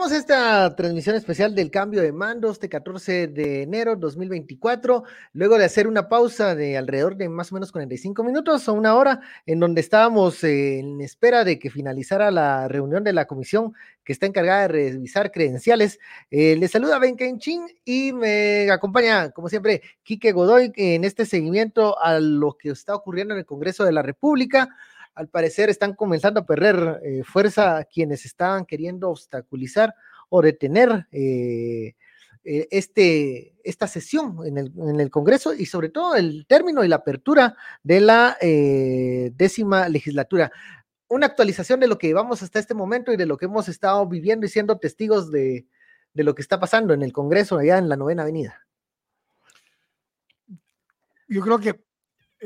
Iniciamos esta transmisión especial del cambio de mando este 14 de enero 2024, luego de hacer una pausa de alrededor de más o menos 45 minutos o una hora, en donde estábamos en espera de que finalizara la reunión de la comisión que está encargada de revisar credenciales. Eh, les saluda Ben Kenchin y me acompaña, como siempre, Quique Godoy en este seguimiento a lo que está ocurriendo en el Congreso de la República al parecer están comenzando a perder eh, fuerza quienes estaban queriendo obstaculizar o detener eh, eh, este, esta sesión en el, en el, Congreso y sobre todo el término y la apertura de la décima legislatura. Una actualización de lo que llevamos hasta este momento y de lo que hemos estado viviendo y siendo testigos de, de lo que está pasando en el Congreso allá en la novena avenida. Yo creo que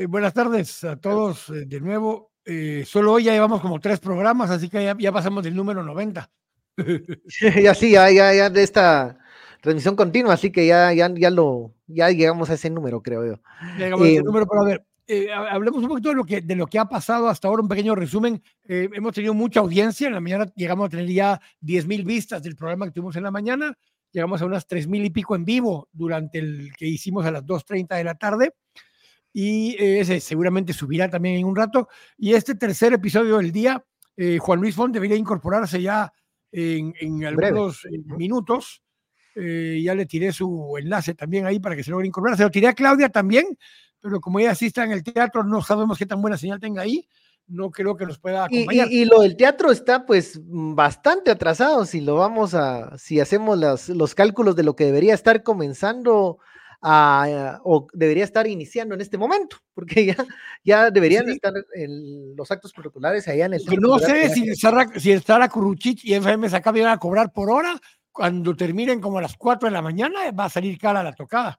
buenas tardes a todos de nuevo. Eh, solo hoy ya llevamos como tres programas, así que ya, pasamos del número 90. ya sí, ya, ya, ya de esta transmisión continua, así que ya, ya, ya lo, ya llegamos a ese número, creo yo. Llegamos a ese eh, número, pero a ver, eh, hablemos un poquito de lo, que, de lo que ha pasado hasta ahora, un pequeño resumen. hemos tenido mucha audiencia, en la mañana llegamos a tener ya 10 mil vistas del programa que tuvimos en la mañana, llegamos a unas 3 mil y pico en vivo durante el que hicimos a las 2.30 de la tarde y ese seguramente subirá también en un rato. Y este tercer episodio del día, eh, Juan Luis Font debería incorporarse ya en, algunos eh, minutos. Eh, ya le tiré su enlace también ahí para que se logre incorporar. Se lo tiré a Claudia también, pero como ella asiste en el teatro, no sabemos qué tan buena señal tenga ahí. No creo que nos pueda acompañar. Y, lo del teatro está pues bastante atrasado si lo vamos a, si hacemos los cálculos de lo que debería estar comenzando o debería estar iniciando en este momento, porque ya, ya deberían estar en los actos protocolares allá en el No sé si Sara, si Sara Kuruchich y FM acá van a cobrar por hora, cuando terminen como a las 4 de la mañana va a salir cara la tocada.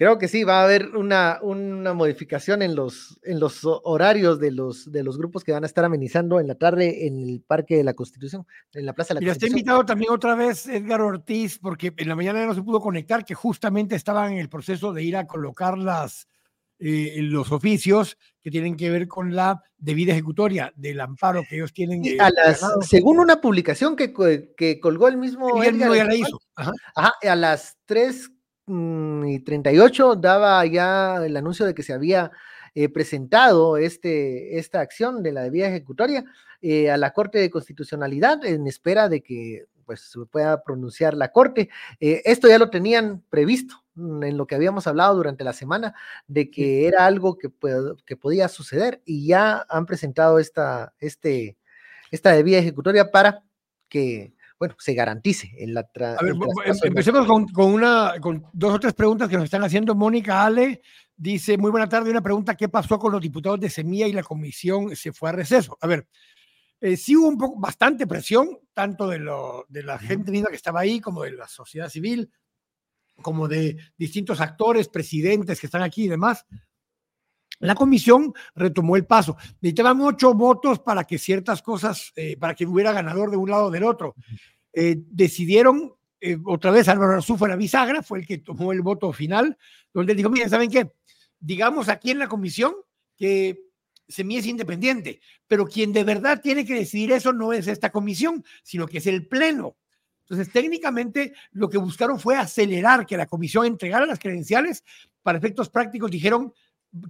Creo que sí, va a haber una, una modificación en los, en los horarios de los, de los grupos que van a estar amenizando en la tarde en el Parque de la Constitución, en la Plaza de la Constitución. está invitado también otra vez Edgar Ortiz, porque en la mañana no se pudo conectar, que justamente estaban en el proceso de ir a colocar las, eh, los oficios que tienen que ver con la debida ejecutoria del amparo que ellos tienen. Eh, a las, según una publicación que, que colgó el mismo. Edgar, ya la hizo. Ajá. Ajá, a las 3 Mm, y 38 daba ya el anuncio de que se había eh, presentado este, esta acción de la debida ejecutoria eh, a la Corte de Constitucionalidad en espera de que pues se pueda pronunciar la Corte. Eh, esto ya lo tenían previsto mm, en lo que habíamos hablado durante la semana, de que era algo que, que podía suceder y ya han presentado esta, este, esta debida ejecutoria para que bueno, se garantice en la... Em, empecemos con, con, una, con dos o tres preguntas que nos están haciendo. Mónica Ale dice, muy buena tarde, una pregunta, ¿qué pasó con los diputados de Semilla y la comisión se fue a receso? A ver, eh, sí hubo un poco, bastante presión, tanto de, lo, de la gente misma que estaba ahí, como de la sociedad civil, como de distintos actores, presidentes que están aquí y demás. La comisión retomó el paso. Necesitaban ocho votos para que ciertas cosas, eh, para que hubiera ganador de un lado o del otro. Eh, decidieron, eh, otra vez Álvaro Arzú fue la bisagra, fue el que tomó el voto final, donde dijo, miren, ¿saben qué? Digamos aquí en la comisión que Semilla es independiente, pero quien de verdad tiene que decidir eso no es esta comisión, sino que es el Pleno. Entonces, técnicamente, lo que buscaron fue acelerar que la comisión entregara las credenciales. Para efectos prácticos, dijeron,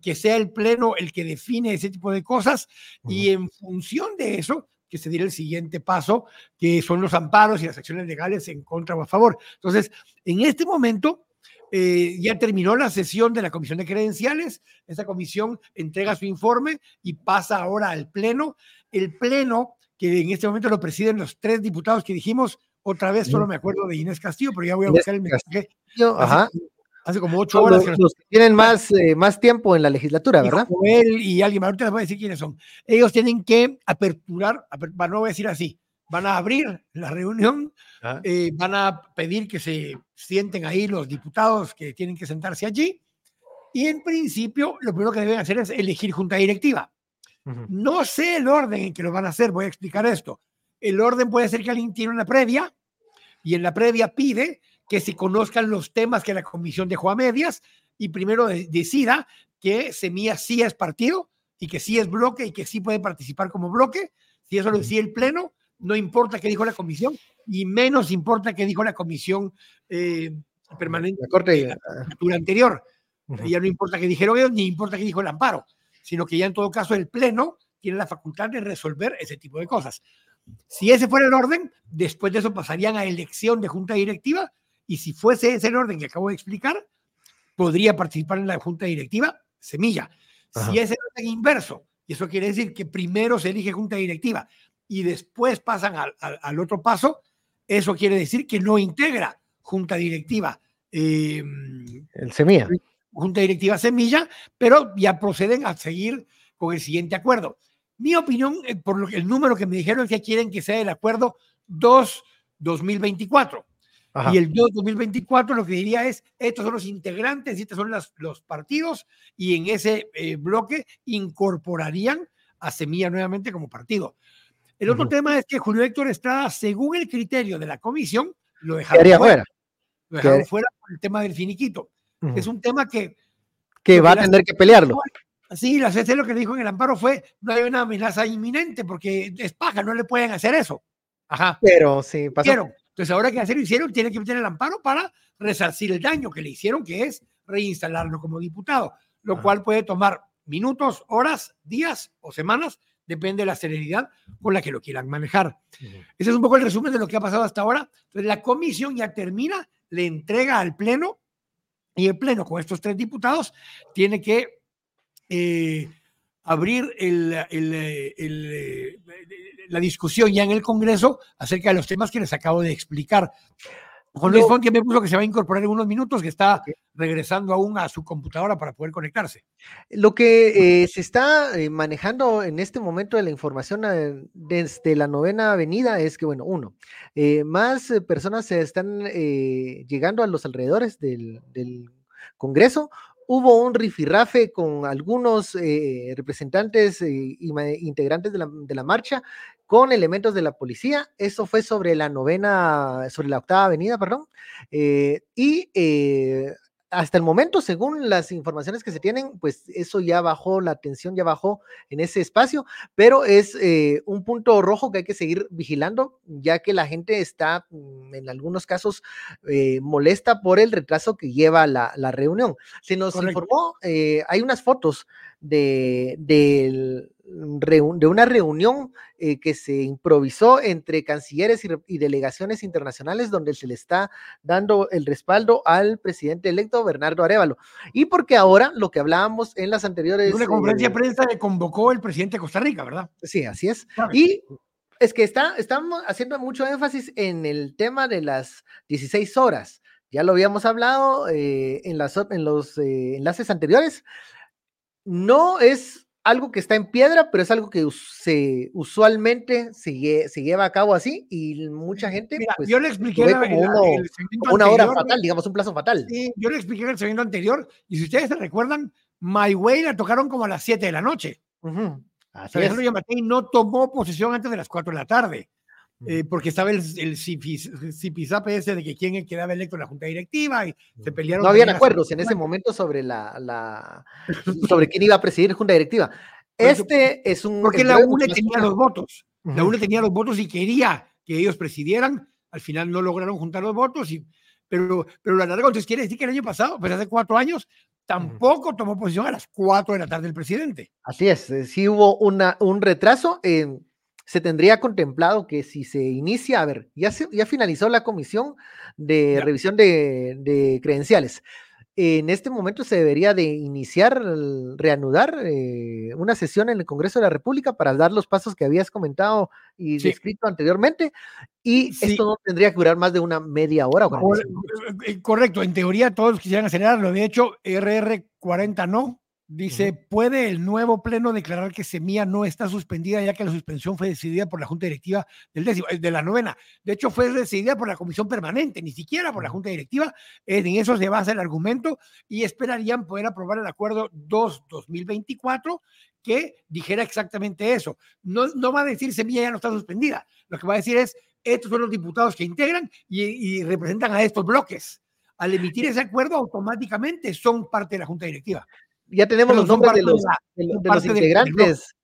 que sea el Pleno el que define ese tipo de cosas y en función de eso, que se diera el siguiente paso, que son los amparos y las acciones legales en contra o a favor. Entonces, en este momento, eh, ya terminó la sesión de la Comisión de Credenciales, esa comisión entrega su informe y pasa ahora al Pleno. El Pleno, que en este momento lo presiden los tres diputados que dijimos, otra vez solo me acuerdo de Inés Castillo, pero ya voy a buscar el mensaje. Ajá hace como ocho horas. Los, que tienen más, eh, más tiempo en la legislatura, ¿verdad? Él y alguien, ahorita les voy a decir quiénes son. Ellos tienen que aperturar, no voy a decir así, van a abrir la reunión, ah. eh, van a pedir que se sienten ahí los diputados que tienen que sentarse allí. Y en principio, lo primero que deben hacer es elegir junta directiva. No sé el orden en que lo van a hacer, voy a explicar esto. El orden puede ser que alguien tiene una previa y en la previa pide que se conozcan los temas que la comisión dejó a medias y primero decida que Semilla sí es partido y que sí es bloque y que sí puede participar como bloque. Si eso lo decide el Pleno, no importa qué dijo la comisión y menos importa qué dijo la comisión eh, permanente la corte, la anterior. Ya no importa qué dijeron ellos, ni importa qué dijo el amparo, sino que ya en todo caso el Pleno tiene la facultad de resolver ese tipo de cosas. Si ese fuera el orden, después de eso pasarían a elección de junta directiva y si fuese ese el orden que acabo de explicar, podría participar en la junta directiva Semilla. Si es el orden inverso, y eso quiere decir que primero se elige junta directiva y después pasan al, al, otro paso, eso quiere decir que no integra junta directiva. Eh, el Semilla. Junta directiva Semilla, pero ya proceden a seguir con el siguiente acuerdo. Mi opinión, eh, por lo que, el número que me dijeron es que quieren que sea el acuerdo 2-2024. Y el 2-2024 lo que diría es, estos son los integrantes y estos son los partidos, y en ese eh, bloque incorporarían a Semilla nuevamente como partido. El otro tema es que Julio Héctor Estrada, según el criterio de la comisión, lo dejaron fuera. Lo dejaron fuera por el tema del finiquito. Es un tema que... Que va a tener que pelearlo. Sí, la CC lo que dijo en el amparo fue, no hay una amenaza inminente porque es paja, no le pueden hacer eso. Ajá. Pero sí, pasó. Entonces, ahora que hacer lo hicieron, tiene que meter el amparo para resarcir el daño que le hicieron, que es reinstalarlo como diputado, lo cual puede tomar minutos, horas, días o semanas, depende de la celeridad con la que lo quieran manejar. Ese es un poco el resumen de lo que ha pasado hasta ahora. Entonces, la comisión ya termina, le entrega al Pleno y el Pleno con estos tres diputados tiene que eh, abrir el, la discusión ya en el Congreso acerca de los temas que les acabo de explicar. Juan Luis Fonti me puso que se va a incorporar en unos minutos, que está regresando aún a su computadora para poder conectarse. Lo que eh, se está eh, manejando en este momento de la información eh, desde la novena avenida es que, bueno, uno, más personas se están llegando a los alrededores del, del Congreso, hubo un rifirrafe con algunos representantes e integrantes de la, de la, marcha con elementos de la policía. Eso fue sobre la novena, sobre la octava avenida, perdón. Eh, y eh, hasta el momento, según las informaciones que se tienen, pues eso ya bajó, la tensión ya bajó en ese espacio, pero es eh, un punto rojo que hay que seguir vigilando, ya que la gente está, mm, en algunos casos, molesta por el retraso que lleva la, reunión. Se nos informó, hay unas fotos de, del de una reunión eh, que se improvisó entre cancilleres y, delegaciones internacionales donde se le está dando el respaldo al presidente electo Bernardo Arevalo. Y porque ahora lo que hablábamos en las anteriores... Una conferencia de eh, prensa que convocó el presidente de Costa Rica, ¿verdad? Sí, así es. Y es que está, estamos haciendo mucho énfasis en el tema de las 16 horas. Ya lo habíamos hablado eh, en, las, en los enlaces anteriores. No es algo que está en piedra, pero es algo que se, usualmente se, se lleva a cabo así y mucha gente. pues, yo le expliqué una hora fatal, digamos, un plazo fatal. Sí, yo le expliqué en el segundo anterior y si ustedes se recuerdan, My Way la tocaron como a las 7 de la noche. Así no tomó posesión antes de las 4 de la tarde. Eh, porque estaba el, el ese de que quién quedaba electo en la junta directiva y se pelearon. No habían acuerdos en ese momento sobre la, la sobre quién iba a presidir junta directiva. Este es un. Porque la UNE tenía los votos. La UNE tenía los votos y quería que ellos presidieran. Al final no lograron juntar los votos, y, pero, pero la larga, entonces quiere decir que el año pasado, pues hace cuatro años, tampoco tomó posición a las cuatro de la tarde el presidente. Así es, eh, sí hubo una, un retraso. en se tendría contemplado que si se inicia, a ver, ya, ya finalizó la comisión de revisión de, credenciales. En este momento se debería de iniciar, reanudar eh, una sesión en el Congreso de la República para dar los pasos que habías comentado y descrito anteriormente. Y esto no tendría que durar más de una media hora. Eh, correcto, en teoría todos quisieran acelerarlo. De hecho, RR40 no, Dice, ¿puede el nuevo pleno declarar que Semilla no está suspendida ya que la suspensión fue decidida por la Junta Directiva del décimo, eh, de la novena? De hecho, fue decidida por la Comisión Permanente, ni siquiera por la Junta Directiva. En eso se basa el argumento y esperarían poder aprobar el acuerdo 2-2024 que dijera exactamente eso. No, no va a decir Semilla ya no está suspendida. Lo que va a decir es, estos son los diputados que integran y, y representan a estos bloques. Al emitir ese acuerdo, automáticamente son parte de la Junta Directiva ya tenemos los nombres de los, de, los integrantes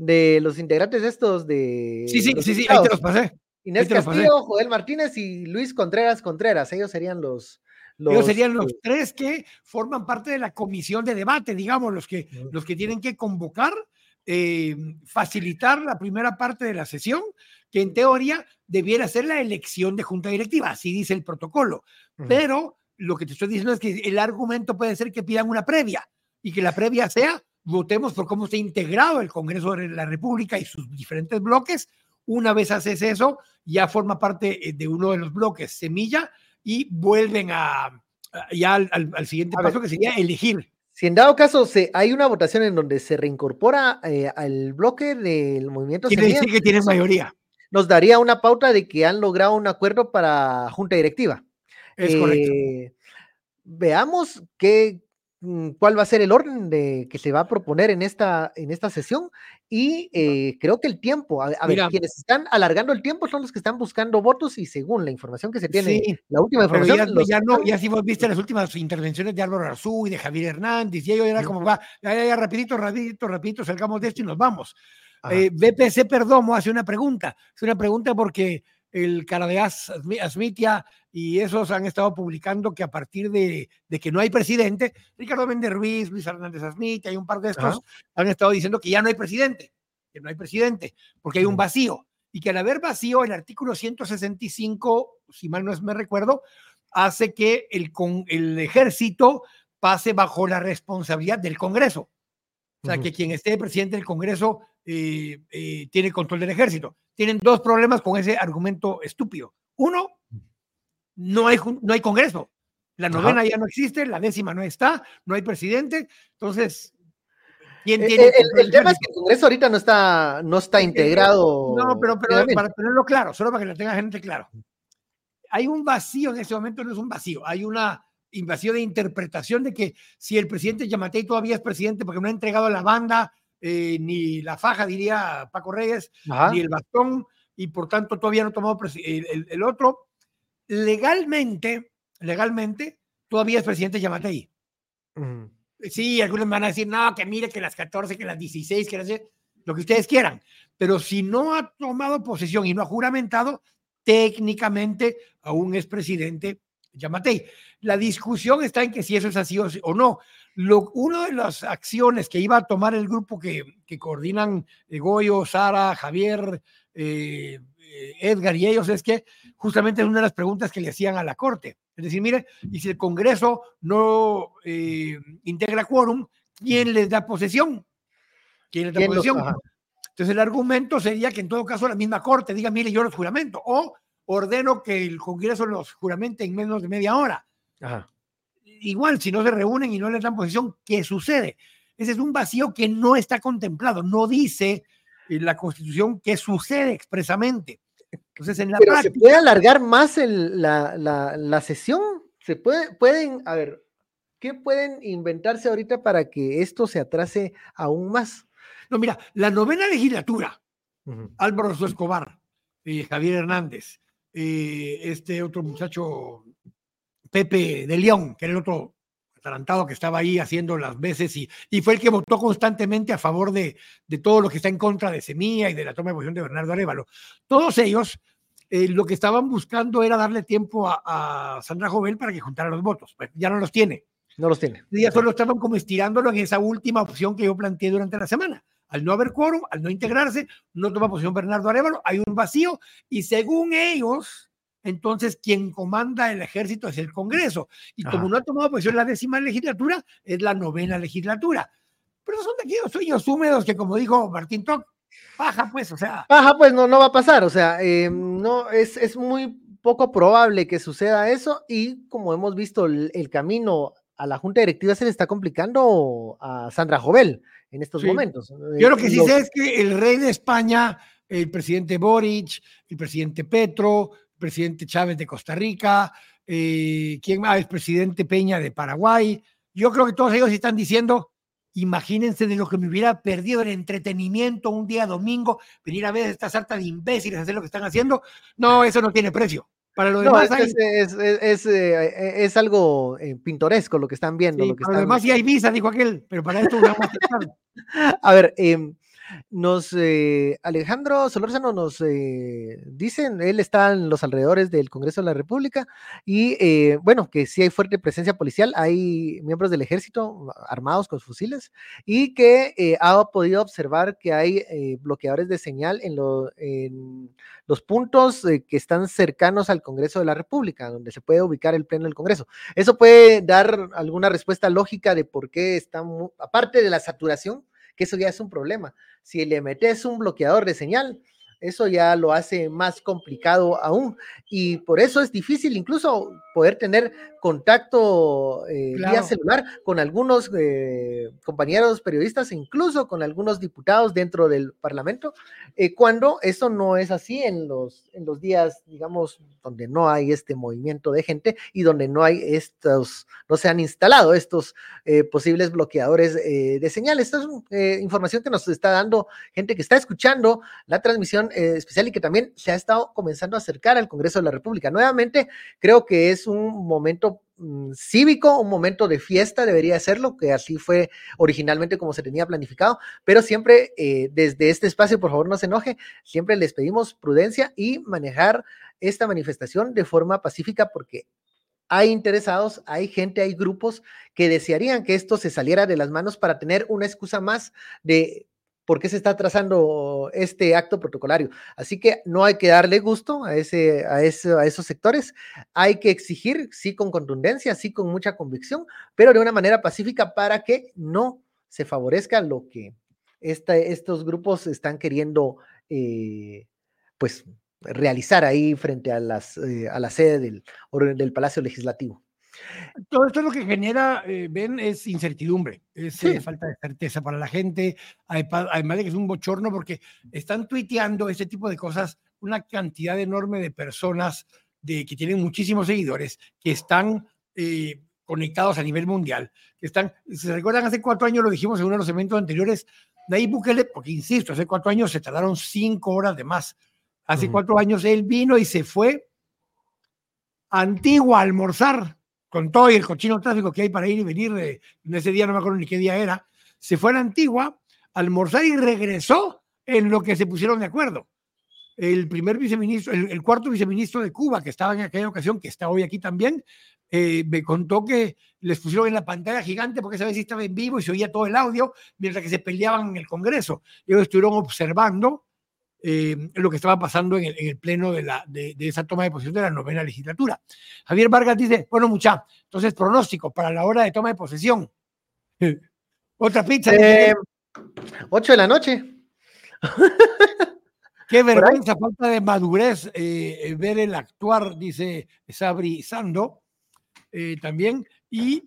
de los integrantes estos de. Sí, sí, sí, sí, ahí te los pasé. Inés Castillo, Joel Martínez y Luis Contreras Contreras. Ellos serían los. Ellos serían los tres que forman parte de la comisión de debate, digamos, los que, los que tienen que convocar, eh, facilitar la primera parte de la sesión, que en teoría debiera ser la elección de junta directiva, así dice el protocolo. Pero lo que te estoy diciendo es que el argumento puede ser que pidan una previa y que la previa sea votemos por cómo está integrado el Congreso de la República y sus diferentes bloques una vez haces eso, ya forma parte eh, de uno de los bloques semilla y vuelven a, ya al, siguiente paso que sería elegir. Si en dado caso se, hay una votación en donde se reincorpora eh, al bloque del movimiento Quiere decir que tiene mayoría. Nos daría una pauta de que han logrado un acuerdo para junta directiva. Es correcto. Eh, veamos qué, cuál va a ser el orden de, que se va a proponer en esta, en esta sesión y eh, creo que el tiempo, a, ver, quienes están alargando el tiempo son los que están buscando votos y según la información que se tiene, la última información. Ya, no, ya si vos viste las últimas intervenciones de Álvaro Arzú y de Javier Hernández y ellos era como va, ya, ya, rapidito, rapidito, rapidito, salgamos de esto y nos vamos. Eh, BPC Perdomo hace una pregunta, es una pregunta porque el Caradeas Asmitia y esos han estado publicando que a partir de, que no hay presidente, Ricardo Méndez Ruiz, Luis Hernández Asmitia y un par de estos han estado diciendo que ya no hay presidente, que no hay presidente, porque hay un vacío. Y que al haber vacío, el artículo 165, si mal no es, me recuerdo, hace que el, con, el ejército pase bajo la responsabilidad del Congreso. O sea, que quien esté presidente del Congreso eh, eh, tiene control del ejército. Tienen dos problemas con ese argumento estúpido. Uno, no hay, no hay Congreso. La novena ya no existe, la décima no está, no hay presidente. Entonces, ¿quién eh, tiene el, tema es que el Congreso ahorita no está, no está integrado. No, pero, pero para tenerlo claro, solo para que lo tenga gente claro. Hay un vacío en ese momento, no es un vacío, hay una invasión de interpretación de que si el presidente Yamatei todavía es presidente porque no ha entregado la banda, eh, ni la faja, diría Paco Reyes, ni el bastón, y por tanto todavía no ha tomado el, otro. Legalmente, legalmente, todavía es presidente Yamatei. Sí, algunos van a decir, no, que mire que las 14, que las 16, que las lo que ustedes quieran. Pero si no ha tomado posesión y no ha juramentado, técnicamente aún es presidente Yamatei. La discusión está en que si eso es así o no. Lo, una de las acciones que iba a tomar el grupo que, que coordinan eh, Goyo, Sara, Javier, eh, eh, Edgar y ellos es que justamente es una de las preguntas que le hacían a la Corte. Es decir, mire, y si el Congreso no integra quórum, ¿quién les da posesión? ¿Quién les da posesión? Entonces el argumento sería que en todo caso la misma Corte diga, mire, yo los juramento, o ordeno que el Congreso los juramente en menos de media hora. Igual, si no se reúnen y no les dan posición, ¿qué sucede? Ese es un vacío que no está contemplado, no dice en la Constitución qué sucede expresamente. Entonces, en la Pero ¿Se puede alargar más el, la, la, sesión? ¿Se puede, pueden, a ver, qué pueden inventarse ahorita para que esto se atrase aún más? No, mira, la novena legislatura, Álvaro Escobar, y Javier Hernández, eh, este otro muchacho, Pepe de León, que era el otro atarantado que estaba ahí haciendo las veces y, y fue el que votó constantemente a favor de, de, todo lo que está en contra de Semilla y de la toma de posición de Bernardo Arevalo. Todos ellos eh, lo que estaban buscando era darle tiempo a, Sandra Jovel para que juntara los votos. Pues ya no los tiene. No los tiene. Ya solo estaban como estirándolo en esa última opción que yo planteé durante la semana. Al no haber quórum, al no integrarse, no toma posición Bernardo Arevalo, hay un vacío y según ellos, entonces quien comanda el ejército es el Congreso. Y como no ha tomado posición la décima legislatura, es la novena legislatura. Pero son de aquellos sueños húmedos que, como dijo Martín Toc, baja pues, o sea. Baja pues, no, no va a pasar, o sea, eh, no, es, es muy poco probable que suceda eso y como hemos visto el, el camino a la junta directiva se le está complicando a Sandra Jovel en estos momentos. Yo lo que sí sé es que el rey de España, el presidente Boric, el presidente Petro, presidente Chávez de Costa Rica, eh, ¿quién más? Presidente Peña de Paraguay. Yo creo que todos ellos están diciendo, imagínense de lo que me hubiera perdido el entretenimiento un día domingo, venir a ver esta sarta de imbéciles hacer lo que están haciendo. No, eso no tiene precio. Para lo demás, es, eh, es, algo eh, pintoresco lo que están viendo. lo que para lo demás sí hay visa, dijo aquel, pero para esto vamos a A ver, em, Nos, eh, Alejandro Solórzano nos eh, dicen, él está en los alrededores del Congreso de la República y eh, bueno, que sí hay fuerte presencia policial, hay miembros del ejército armados con fusiles y que ha podido observar que hay bloqueadores de señal en, en los puntos que están cercanos al Congreso de la República, donde se puede ubicar el pleno del Congreso. Eso puede dar alguna respuesta lógica de por qué está, aparte de la saturación, que eso ya es un problema. Si le metes un bloqueador de señal, eso ya lo hace más complicado aún. Y por eso es difícil incluso poder tener contacto eh, vía celular con algunos eh, compañeros periodistas, incluso con algunos diputados dentro del Parlamento, eh, cuando eso no es así en los, en los días, digamos, donde no hay este movimiento de gente y donde no hay estos, no se han instalado estos posibles bloqueadores de señal. Esta es información que nos está dando gente que está escuchando la transmisión especial y que también se ha estado comenzando a acercar al Congreso de la República. Nuevamente, creo que es un momento mm, cívico, un momento de fiesta, debería serlo, que así fue originalmente como se tenía planificado, pero siempre eh, desde este espacio, por favor no se enoje, siempre les pedimos prudencia y manejar esta manifestación de forma pacífica porque hay interesados, hay gente, hay grupos que desearían que esto se saliera de las manos para tener una excusa más de por qué se está trazando este acto protocolario. Así que no hay que darle gusto a, ese, a, ese, a esos sectores, hay que exigir, sí con contundencia, sí con mucha convicción, pero de una manera pacífica para que no se favorezca lo que estos grupos están queriendo, eh, pues, realizar ahí frente a, las, eh, a la sede del, del Palacio Legislativo. Todo esto lo que genera, eh, ven, es incertidumbre, es eh, falta de certeza para la gente, además de que es un bochorno porque están tuiteando ese tipo de cosas una cantidad enorme de personas de, que tienen muchísimos seguidores, que están eh, conectados a nivel mundial, que están, ¿se recuerdan? Hace cuatro años lo dijimos en uno de los eventos anteriores, ahí Bukele, porque insisto, hace cuatro años se tardaron cinco horas de más. Hace cuatro años él vino y se fue antiguo a almorzar con todo y el cochino tráfico que hay para ir y venir, de, en ese día no me acuerdo ni qué día era, se fue a la Antigua, almorzar y regresó en lo que se pusieron de acuerdo. El primer viceministro, el, cuarto viceministro de Cuba, que estaba en aquella ocasión, que está hoy aquí también, eh, me contó que les pusieron en la pantalla gigante porque esa vez estaba en vivo y se oía todo el audio mientras que se peleaban en el Congreso. Ellos estuvieron observando eh, lo que estaba pasando en el, pleno de, la, de, esa toma de posesión de la novena legislatura. Javier Vargas dice, bueno, mucha, entonces pronóstico para la hora de toma de posesión. Otra pizza. Eh, 8 de la noche. Qué vergüenza, falta de madurez eh, ver el actuar, dice Sabri Sando, eh, también. Y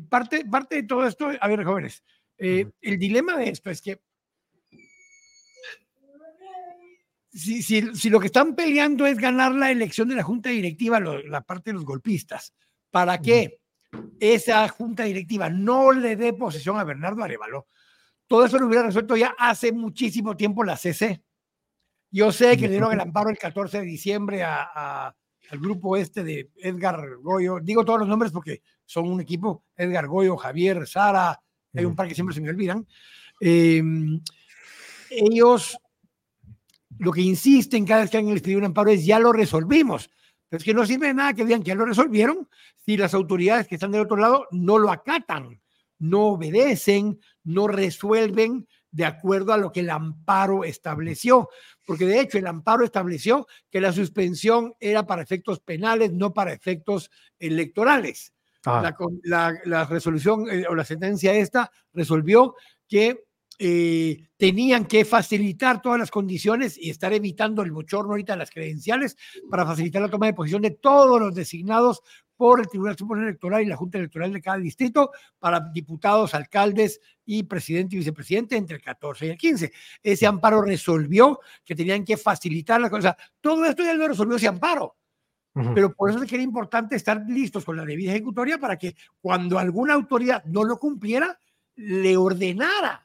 parte, parte de todo esto, a ver, jóvenes, el dilema de esto es que si, si, lo que están peleando es ganar la elección de la junta directiva, la parte de los golpistas, ¿para qué esa junta directiva no le dé posesión a Bernardo Arevalo? Todo eso lo hubiera resuelto ya hace muchísimo tiempo la CC. Yo sé que le dieron el amparo el 14 de diciembre a, al grupo este de Edgar Goyo. Digo todos los nombres porque son un equipo, Edgar Goyo, Javier, Sara, hay un par que siempre se me olvidan. Em, ellos lo que insisten cada vez que alguien les pide un amparo es ya lo resolvimos. Pero es que no sirve de nada que digan que ya lo resolvieron si las autoridades que están del otro lado no lo acatan, no obedecen, no resuelven de acuerdo a lo que el amparo estableció. Porque de hecho el amparo estableció que la suspensión era para efectos penales, no para efectos electorales. Ah. La, resolución eh, o la sentencia esta resolvió que eh, tenían que facilitar todas las condiciones y estar evitando el bochorno ahorita de las credenciales para facilitar la toma de posición de todos los designados por el Tribunal Supremo Electoral y la Junta Electoral de cada distrito para diputados, alcaldes y presidente y vicepresidente entre el 14 y el 15. Ese amparo resolvió que tenían que facilitar la cosa. Todo esto ya lo resolvió ese amparo. Pero por eso es que era importante estar listos con la debida ejecutoria para que cuando alguna autoridad no lo cumpliera, le ordenara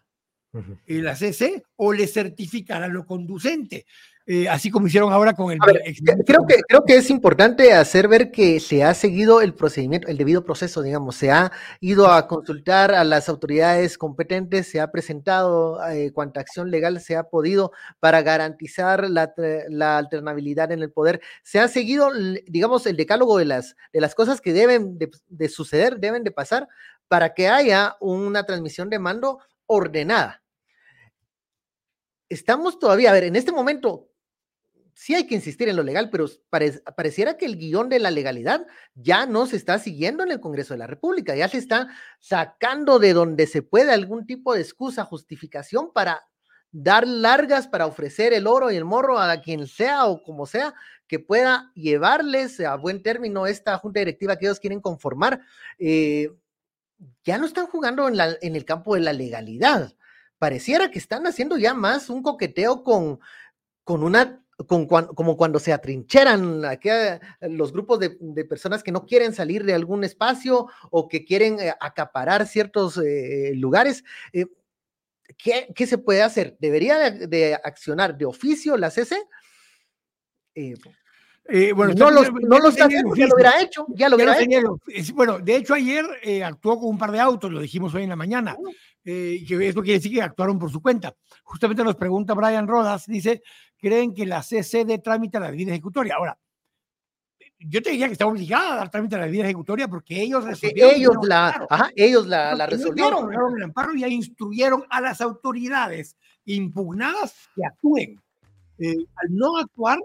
el ACC o le certificará lo conducente. eh, así como hicieron ahora con el... creo, que, creo que es importante hacer ver que se ha seguido el procedimiento, el debido proceso, digamos, se ha ido a consultar a las autoridades competentes, se ha presentado eh, cuanta acción legal se ha podido para garantizar la, la, alternabilidad en el poder, se ha seguido, digamos, el decálogo de las, de las cosas que deben de, de suceder, deben de pasar para que haya una transmisión de mando ordenada estamos todavía, a ver, en este momento, sí hay que insistir en lo legal, pero pareciera que el guion de la legalidad ya no se está siguiendo en el Congreso de la República, ya se está sacando de donde se puede algún tipo de excusa, justificación para dar largas, para ofrecer el oro y el morro a quien sea o como sea que pueda llevarles a buen término esta junta directiva que ellos quieren conformar. Eh, ya no están jugando en, el campo de la legalidad. Pareciera que están haciendo ya más un coqueteo con, con una como cuando se atrincheran los grupos de, personas que no quieren salir de algún espacio o que quieren eh, acaparar ciertos eh, lugares. Eh, ¿qué, se puede hacer? ¿Debería de, accionar de oficio la CC? Bueno, no, lo está haciendo, ya lo hubiera hecho, ya lo hubiera hecho. Bueno, de hecho ayer actuó con un par de autos, lo dijimos hoy en la mañana. Eh, que eso quiere decir que actuaron por su cuenta. Justamente nos pregunta Brian Rodas, dice, ¿creen que la CC dé trámite a la vida ejecutoria? Ahora, yo te diría que está obligada a dar trámite a la vida ejecutoria porque ellos resolvieron. Ellos la, ajá, ellos la, la resolvieron. el amparo y ya instruyeron a las autoridades impugnadas que actúen. Eh, al no actuar,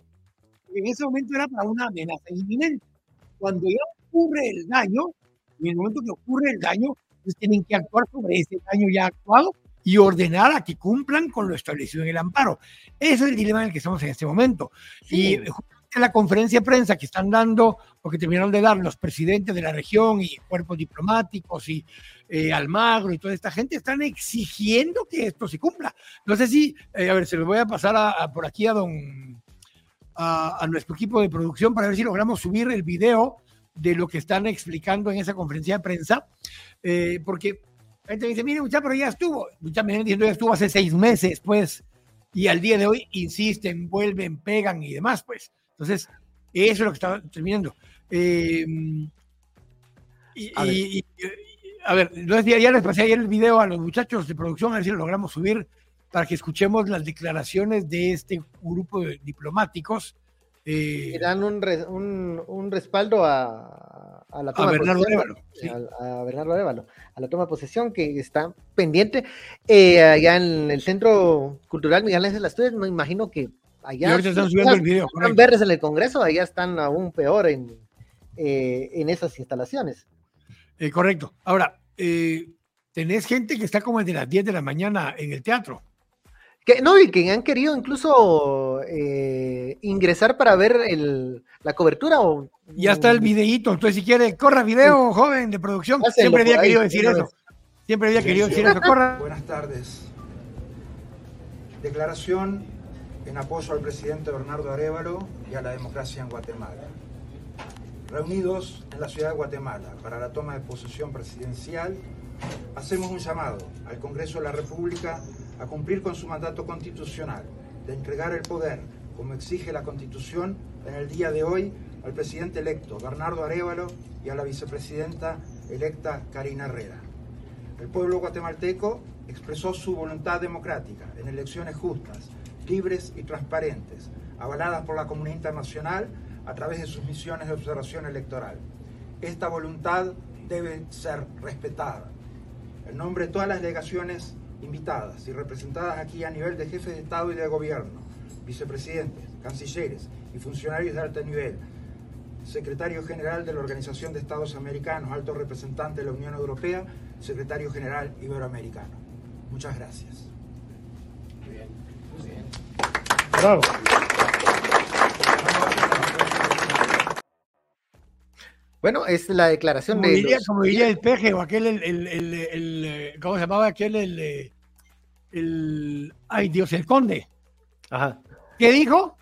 en ese momento era para una amenaza inminente. Cuando ya ocurre el daño, en el momento que ocurre el daño, entonces tienen que actuar sobre ese daño ya actuado y ordenar a que cumplan con lo establecido en el amparo. Ese es el dilema en el que estamos en este momento. Y en la conferencia de prensa que están dando, o que terminaron de dar los presidentes de la región y cuerpos diplomáticos y eh, Almagro y toda esta gente, están exigiendo que esto se cumpla. No sé si, eh, a ver, se lo voy a pasar a, por aquí a don, a, a, nuestro equipo de producción para ver si logramos subir el video de lo que están explicando en esa conferencia de prensa eh, porque la gente dice, mire, muchacho, pero ya estuvo. Mucha gente diciendo, ya estuvo hace seis meses, pues, y al día de hoy insisten, vuelven, pegan y demás, pues. Entonces, eso es lo que está terminando. Eh, y, a, ver. ya, les pasé ayer el video a los muchachos de producción, a ver si lo logramos subir para que escuchemos las declaraciones de este grupo de diplomáticos eh, dan un, un, un, respaldo a, a la toma a Bernardo de Évalo, a, Bernardo Évalo, a la toma de posesión que está pendiente eh, allá en el Centro Cultural Miguel Ángel Asturias, me imagino que allá están subiendo el video, están verdes en el Congreso, allá están aún peor en, eh, en esas instalaciones. Eh, correcto. Ahora, tenés gente que está como desde las 10 de la mañana en el teatro. Que, no, y que han querido incluso eh, ingresar para ver el, la cobertura. O, ya está el videíto, entonces si quiere, corra video, joven de producción. Siempre había querido decir eso. Siempre había querido decir eso. Corra. Buenas tardes. Declaración en apoyo al presidente Bernardo Arevalo y a la democracia en Guatemala. Reunidos en la ciudad de Guatemala para la toma de posesión presidencial, hacemos un llamado al Congreso de la República a cumplir con su mandato constitucional de entregar el poder, como exige la Constitución, en el día de hoy al presidente electo Bernardo Arevalo y a la vicepresidenta electa Karina Herrera. El pueblo guatemalteco expresó su voluntad democrática en elecciones justas, libres y transparentes, avaladas por la comunidad internacional a través de sus misiones de observación electoral. Esta voluntad debe ser respetada. En nombre de todas las delegaciones invitadas y representadas aquí a nivel de jefes de Estado y de Gobierno, vicepresidentes, cancilleres y funcionarios de alto nivel, secretario general de la Organización de Estados Americanos, alto representante de la Unión Europea, secretario general iberoamericano. Muchas gracias. Muy bien. Muy bien. Bravo. Bueno, es la declaración de. Como diría el peje o aquel, el, el, el, ¿cómo se llamaba aquel? El, el. Ay, Dios, el conde. Ajá. ¿Qué dijo?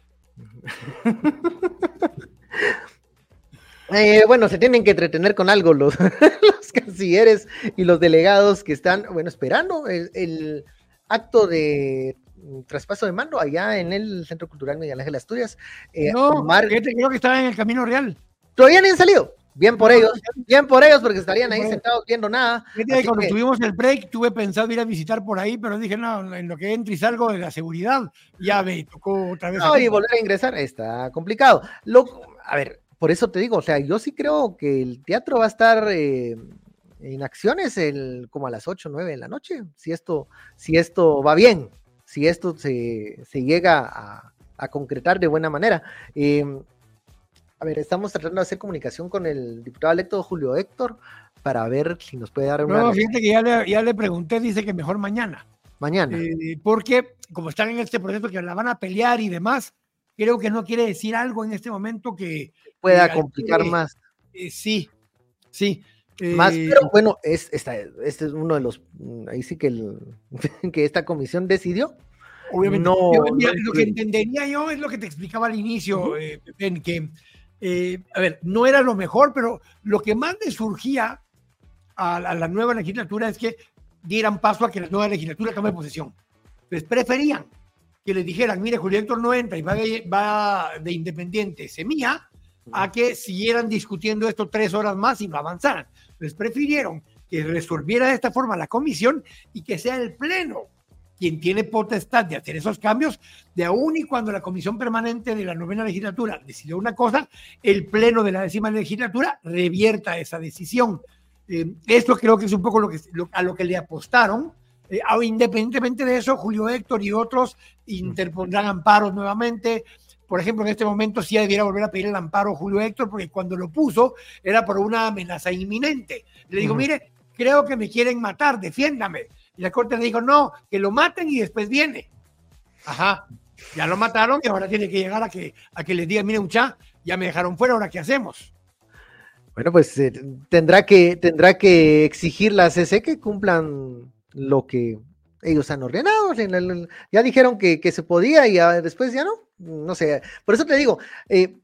Eh, bueno, se tienen que entretener con algo los, los, cancilleres y los delegados que están, bueno, esperando el, acto de traspaso de mando allá en el Centro Cultural Miguel Ángel Asturias. Eh, no, creo que estaba en el camino real. Todavía ni han salido. Bien por ellos, bien por ellos, porque estarían ahí sentados viendo nada. Cuando tuvimos el break, tuve pensado ir a visitar por ahí, pero dije, no, en lo que entro y salgo de la seguridad, ya me tocó otra vez. No, y volver a ingresar está complicado. Lo, a ver, por eso te digo, o sea, yo sí creo que el teatro va a estar eh, en acciones el, como a las 8 o 9 de la noche, si esto, si esto va bien, si esto se, se llega a, a, concretar de buena manera. Eh, a ver, estamos tratando de hacer comunicación con el diputado electo Julio Héctor para ver si nos puede dar una. No, fíjate que ya le, pregunté, dice que mejor mañana. Mañana. Eh, porque, como están en este proceso que la van a pelear y demás, creo que no quiere decir algo en este momento que. Pueda complicar más. Eh, sí, sí. Más, eh, pero bueno, es, este es uno de los. Ahí sí que, el, que esta comisión decidió. Obviamente. No, lo que entendería yo es lo que te explicaba al inicio, en que eh, a ver, no era lo mejor, pero lo que más le surgía a la, nueva legislatura es que dieran paso a que la nueva legislatura tome posesión. Pues preferían que les dijeran, mire, Julio Héctor no entra y va de, va de independiente semilla, a que siguieran discutiendo esto tres horas más y no avanzaran. Les prefirieron que resolviera de esta forma la comisión y que sea el pleno quien tiene potestad de hacer esos cambios, de aún y cuando la Comisión Permanente de la Novena Legislatura decidió una cosa, el Pleno de la décima legislatura revierta esa decisión. Eh, esto creo que es un poco lo que, a lo que le apostaron. Eh, independientemente de eso, Julio Héctor y otros interpondrán amparos nuevamente. Por ejemplo, en este momento sí debiera volver a pedir el amparo Julio Héctor, porque cuando lo puso era por una amenaza inminente. Le digo, mire, creo que me quieren matar, defiéndame. Y la corte le dijo, no, que lo maten y después viene. Ajá, ya lo mataron y ahora tiene que llegar a que, a que les digan, mire, mucha, ya me dejaron fuera, ahora qué hacemos. Bueno, pues eh, tendrá, que, tendrá que exigir la CC que cumplan lo que ellos han ordenado. Ya dijeron que, que se podía y después ya no. No sé, por eso te digo, eh,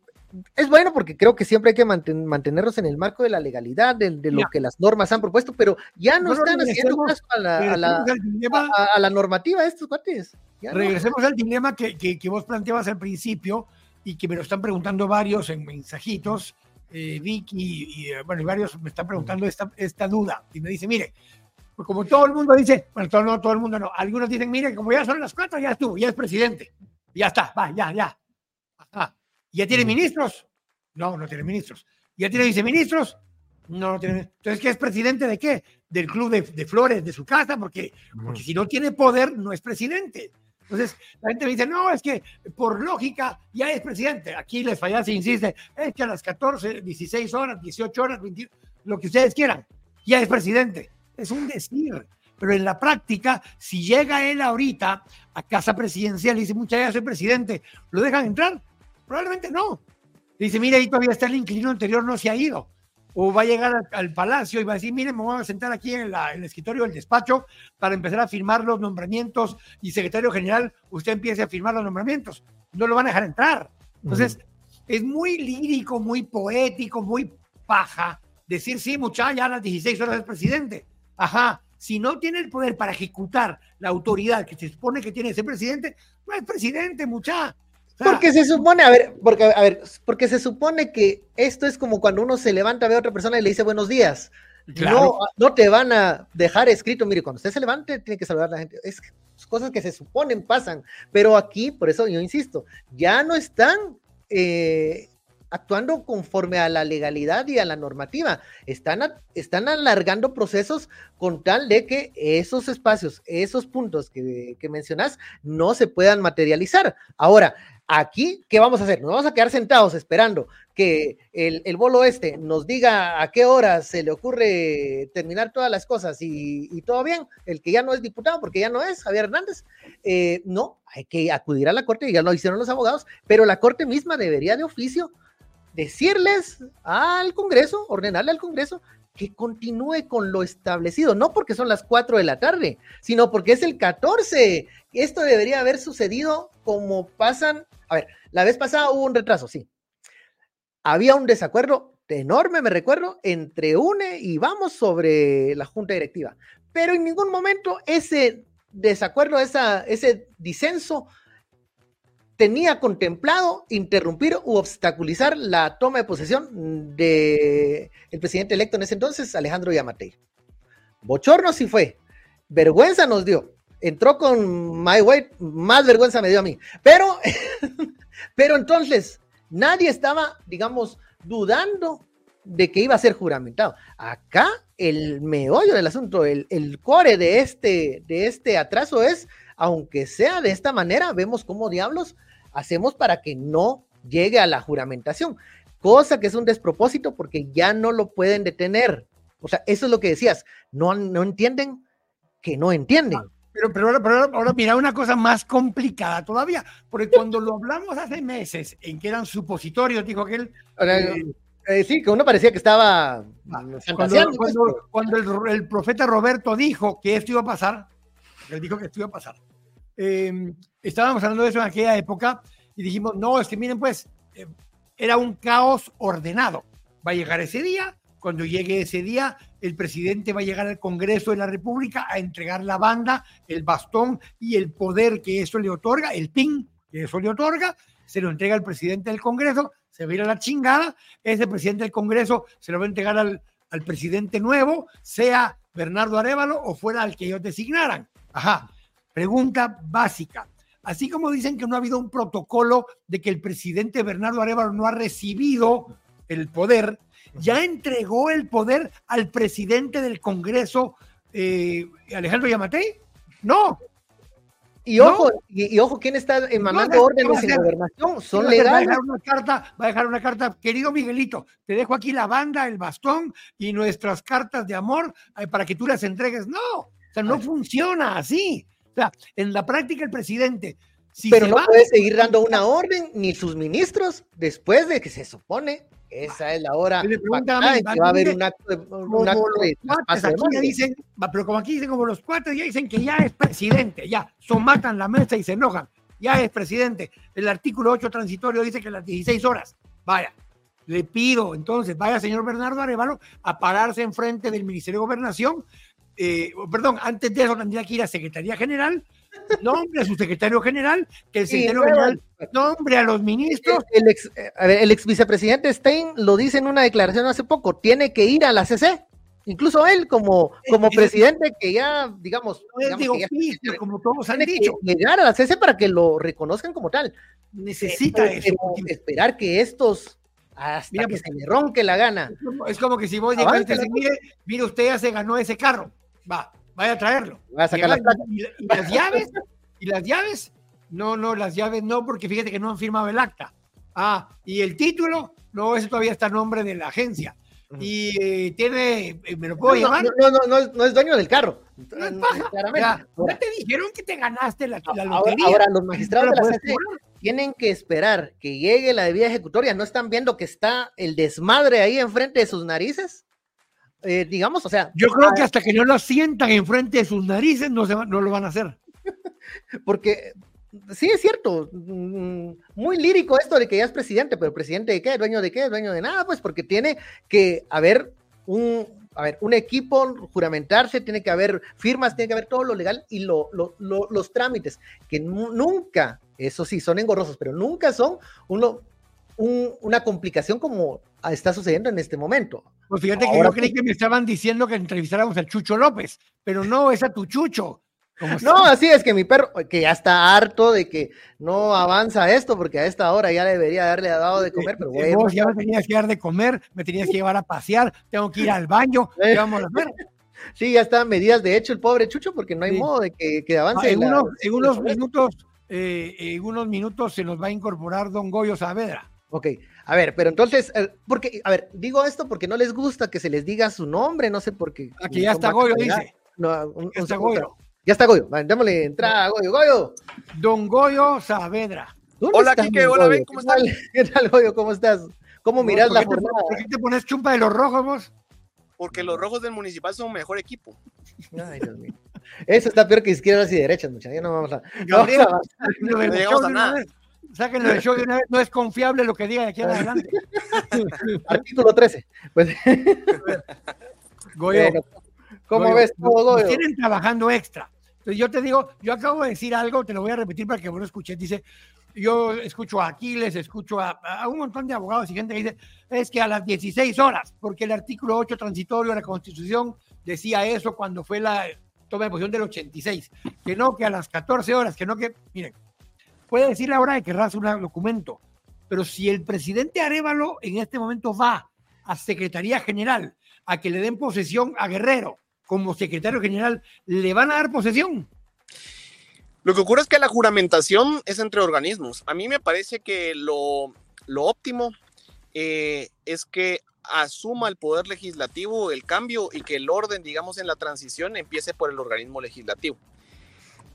es bueno porque creo que siempre hay que mantenernos en el marco de la legalidad, de, lo que las normas han propuesto, pero ya no, están haciendo caso a la, normativa estos cuates. regresemos al dilema que, que, vos planteabas al principio y que me lo están preguntando varios en mensajitos, eh, Vicky y, eh, bueno, y varios me están preguntando esta, esta duda. Y me dice, mire, pues como todo el mundo dice, bueno, todo, no, todo el mundo no, algunos dicen, mire, como ya son las cuatro, ya estuvo, ya es presidente, ya está, va, ya, ya. ¿Ya tiene ministros? No, no tiene ministros. ¿Ya tiene viceministros? No, no tiene. Entonces, ¿qué es presidente de qué? Del club de, flores de su casa, porque, porque si no tiene poder, no es presidente. Entonces, la gente me dice, no, es que por lógica ya es presidente. Aquí les falla, se insiste, es que a las 14, 16 horas, 18 horas, 20, lo que ustedes quieran, ya es presidente. Es un decir. Pero en la práctica, si llega él ahorita a casa presidencial y dice, muchas gracias, soy presidente, ¿lo dejan entrar? Probablemente no. Dice, mire, ahí todavía está el inquilino anterior, no se ha ido. O va a llegar al, palacio y va a decir, mire, me voy a sentar aquí en, el escritorio del despacho para empezar a firmar los nombramientos y secretario general, usted empiece a firmar los nombramientos. No lo van a dejar entrar. Entonces, es muy lírico, muy poético, muy paja decir, sí, muchacha, ya a las 16 horas es presidente. Ajá, si no tiene el poder para ejecutar la autoridad que se supone que tiene ese presidente, no es presidente, muchacha. Porque se supone, a ver, porque, a ver, porque se supone que esto es como cuando uno se levanta, ve a otra persona y le dice buenos días. No, no te van a dejar escrito, mire, cuando usted se levante, tiene que saludar a la gente. Es cosas que se suponen pasan, pero aquí, por eso yo insisto, ya no están eh, actuando conforme a la legalidad y a la normativa. Están, están alargando procesos con tal de que esos espacios, esos puntos que, que mencionas, no se puedan materializar. Ahora, Aquí, ¿qué vamos a hacer? Nos vamos a quedar sentados esperando que el, bolo este nos diga a qué hora se le ocurre terminar todas las cosas y, todo bien, el que ya no es diputado, porque ya no es Javier Hernández. Eh, no, hay que acudir a la corte, y ya lo hicieron los abogados, pero la corte misma debería de oficio decirles al Congreso, ordenarle al Congreso que continúe con lo establecido, no porque son las 4 de la tarde, sino porque es el 14. Esto debería haber sucedido como pasan a ver, la vez pasada hubo un retraso, sí. Había un desacuerdo enorme, me recuerdo, entre UNE y Vamos sobre la junta directiva. Pero en ningún momento ese desacuerdo, esa, ese disenso tenía contemplado interrumpir u obstaculizar la toma de posesión del el presidente electo en ese entonces, Alejandro Yamatei. Bochorno sí fue, vergüenza nos dio. Entró con My Way, más vergüenza me dio a mí. Pero, pero entonces, nadie estaba, digamos, dudando de que iba a ser juramentado. Acá el meollo del asunto, el, el core de este, de este atraso es, aunque sea de esta manera, vemos cómo diablos hacemos para que no llegue a la juramentación, cosa que es un despropósito porque ya no lo pueden detener. O sea, eso es lo que decías, no, no entienden que no entienden. Pero, pero, ahora, ahora, mira una cosa más complicada todavía, porque cuando lo hablamos hace meses en que eran supositorios, dijo aquel... Eh, eh, sí, que uno parecía que estaba ah, cuando, cuando, cuando el, el, profeta Roberto dijo que esto iba a pasar, él dijo que esto iba a pasar. Eh, estábamos hablando de eso en aquella época y dijimos, no, es que miren, pues eh, era un caos ordenado. Va a llegar ese día, cuando llegue ese día, el presidente va a llegar al Congreso de la República a entregar la banda, el bastón y el poder que eso le otorga, el PIN que eso le otorga, se lo entrega al presidente del Congreso, se va a ir a la chingada, ese presidente del Congreso se lo va a entregar al, al presidente nuevo, sea Bernardo Arevalo o fuera al que ellos designaran. Ajá. Pregunta básica. Así como dicen que no ha habido un protocolo de que el presidente Bernardo Arevalo no ha recibido el poder, ya entregó el poder al presidente del Congreso, eh, Alejandro Yamatei. No. Y ojo, y, ojo, ¿quién está emanando órdenes en gobernación? Son legales. Va a, dejar una carta, va a dejar una carta, querido Miguelito, te dejo aquí la banda, el bastón y nuestras cartas de amor eh, para que tú las entregues. No, o sea, no funciona así. O sea, en la práctica el presidente si pero no puede seguir dando una orden ni sus ministros después de que se supone esa es la hora que va a haber un acto de, un acto de, aquí dicen, pero como aquí dicen como los cuatro ya dicen que ya es presidente, ya somatan la mesa y se enojan, ya es presidente. El artículo 8 transitorio dice que las 16 horas. Vaya, le pido entonces, vaya señor Bernardo Arevalo a pararse enfrente del Ministerio de Gobernación. Eh, perdón, antes de eso tendría que ir a Secretaría General nombre a su secretario general, que el secretario general nombre a los ministros. El, ex, el ex vicepresidente Stein lo dice en una declaración hace poco, tiene que ir a la CC. Incluso él como, como presidente que ya, digamos, como todos han dicho. llegar a la CC para que lo reconozcan como tal. Necesita eso. Esperar que estos hasta que pues, se le ronque la gana. Es como que si vos llegas y mire, mire, usted ya se ganó ese carro. Va, vaya a traerlo. a sacar la y, y, las llaves, y las llaves, no, no, las llaves no, porque fíjate que no han firmado el acta. Ah, y el título, no, ese todavía está a nombre de la agencia. Y eh, tiene, eh, me lo puedo no, llevar. No, no, no, no, es, dueño del carro. No es paja. Claramente. Ya, te dijeron que te ganaste la, la lotería. Ahora, los magistrados de la CC tienen que esperar que llegue la debida ejecutoria. ¿No están viendo que está el desmadre ahí enfrente de sus narices? Eh, digamos, o sea. Yo creo que hasta que no lo sientan enfrente de sus narices no, se no lo van a hacer. Porque sí es cierto, mm, muy lírico esto de que ya es presidente, pero presidente de qué, dueño de qué, dueño de nada, pues porque tiene que haber un, a ver, un equipo, juramentarse, tiene que haber firmas, tiene que haber todo lo legal y lo, lo, los trámites, que nunca, eso sí, son engorrosos, pero nunca son uno, un, una complicación como está sucediendo en este momento. Pues fíjate que yo creí que me estaban diciendo que entrevistáramos al Chucho López, pero no, es a tu Chucho. No, así es que mi perro, que ya está harto de que no avanza esto, porque a esta hora ya debería haberle dado de comer, pero bueno. Vos ya me tenías que dar de comer, me tenías que llevar a pasear, tengo que ir al baño, ¿qué vamos a hacer? Sí, ya están medidas de hecho el pobre Chucho, porque no hay modo de que, que avance. en, unos, en, unos, minutos, eh, en unos minutos se nos va a incorporar don Goyo Saavedra. Ok, a ver, pero entonces, eh, porque, a ver, digo esto porque no les gusta que se les diga su nombre, no sé por qué. Aquí ya está Goyo, dice. No, un, ya está Goyo. Ya está Goyo, démosle entrada a Goyo. Goyo. Don Goyo Saavedra. Hola, Kike, hola, Ben, ¿cómo estás? ¿Qué tal, Goyo? ¿Cómo estás? ¿Cómo miras la jornada? ¿Por qué te pones chumpa de los rojos vos? Porque los rojos del municipal son un mejor equipo. Ay, Dios mío. Eso está peor que izquierdas y derechas, muchachos. Ya no vamos a. Gabriel, no, no llegamos a nada. Sáquenlo del show de una vez, no es confiable lo que diga de aquí en adelante. Artículo 13. Pues... Goyo, ¿Cómo Goyo, ves todo, Goyo? Tienen trabajando extra. Entonces yo te digo, yo acabo de decir algo, te lo voy a repetir para que vos lo escuches. Dice, yo escucho a Aquiles, escucho a, a, un montón de abogados y gente que dice, es que a las 16 horas, porque el artículo 8 transitorio de la Constitución decía eso cuando fue la toma de posición del 86, que no, que a las 14 horas, que no, que, miren, puede decir la hora que raza un documento, pero si el presidente Arevalo en este momento va a Secretaría General a que le den posesión a Guerrero como secretario general, ¿le van a dar posesión? Lo que ocurre es que la juramentación es entre organismos. A mí me parece que lo, lo óptimo eh, es que asuma el poder legislativo el cambio y que el orden, digamos, en la transición empiece por el organismo legislativo.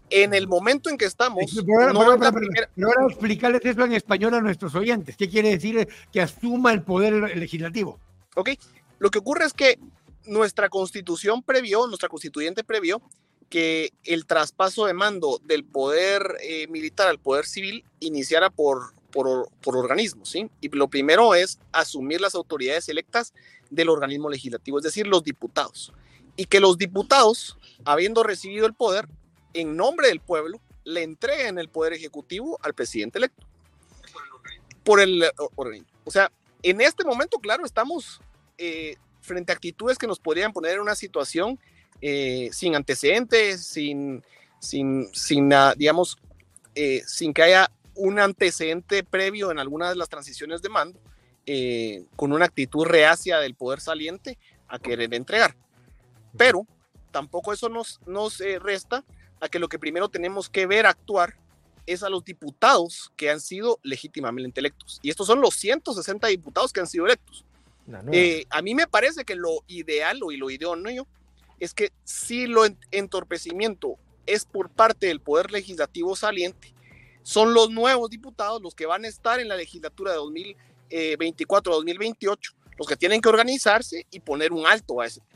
En el momento en que estamos... Pero ahora, no explicarles eso en español a nuestros oyentes. ¿Qué quiere decir que asuma el poder legislativo? Ok, lo que ocurre es que nuestra constitución previó, nuestra constituyente previó que el traspaso de mando del poder eh, militar al poder civil iniciara por, por, por, organismos, ¿sí? Y lo primero es asumir las autoridades electas del organismo legislativo, es decir, los diputados. Y que los diputados, habiendo recibido el poder, en nombre del pueblo, le entreguen el poder ejecutivo al presidente electo. Por el organismo. O sea, en este momento, claro, estamos eh, frente a actitudes que nos podrían poner en una situación eh, sin antecedentes, sin, sin, sin digamos, eh, sin que haya un antecedente previo en alguna de las transiciones de mando, eh, con una actitud reacia del poder saliente a querer entregar. Pero tampoco eso nos, nos resta a que lo que primero tenemos que ver actuar es a los diputados que han sido legítimamente electos. Y estos son los 160 diputados que han sido electos. a mí me parece que lo ideal o y lo idóneo es que si lo entorpecimiento es por parte del Poder Legislativo saliente, son los nuevos diputados los que van a estar en la legislatura de 2024-2028, los que tienen que organizarse y poner un alto a ese tema.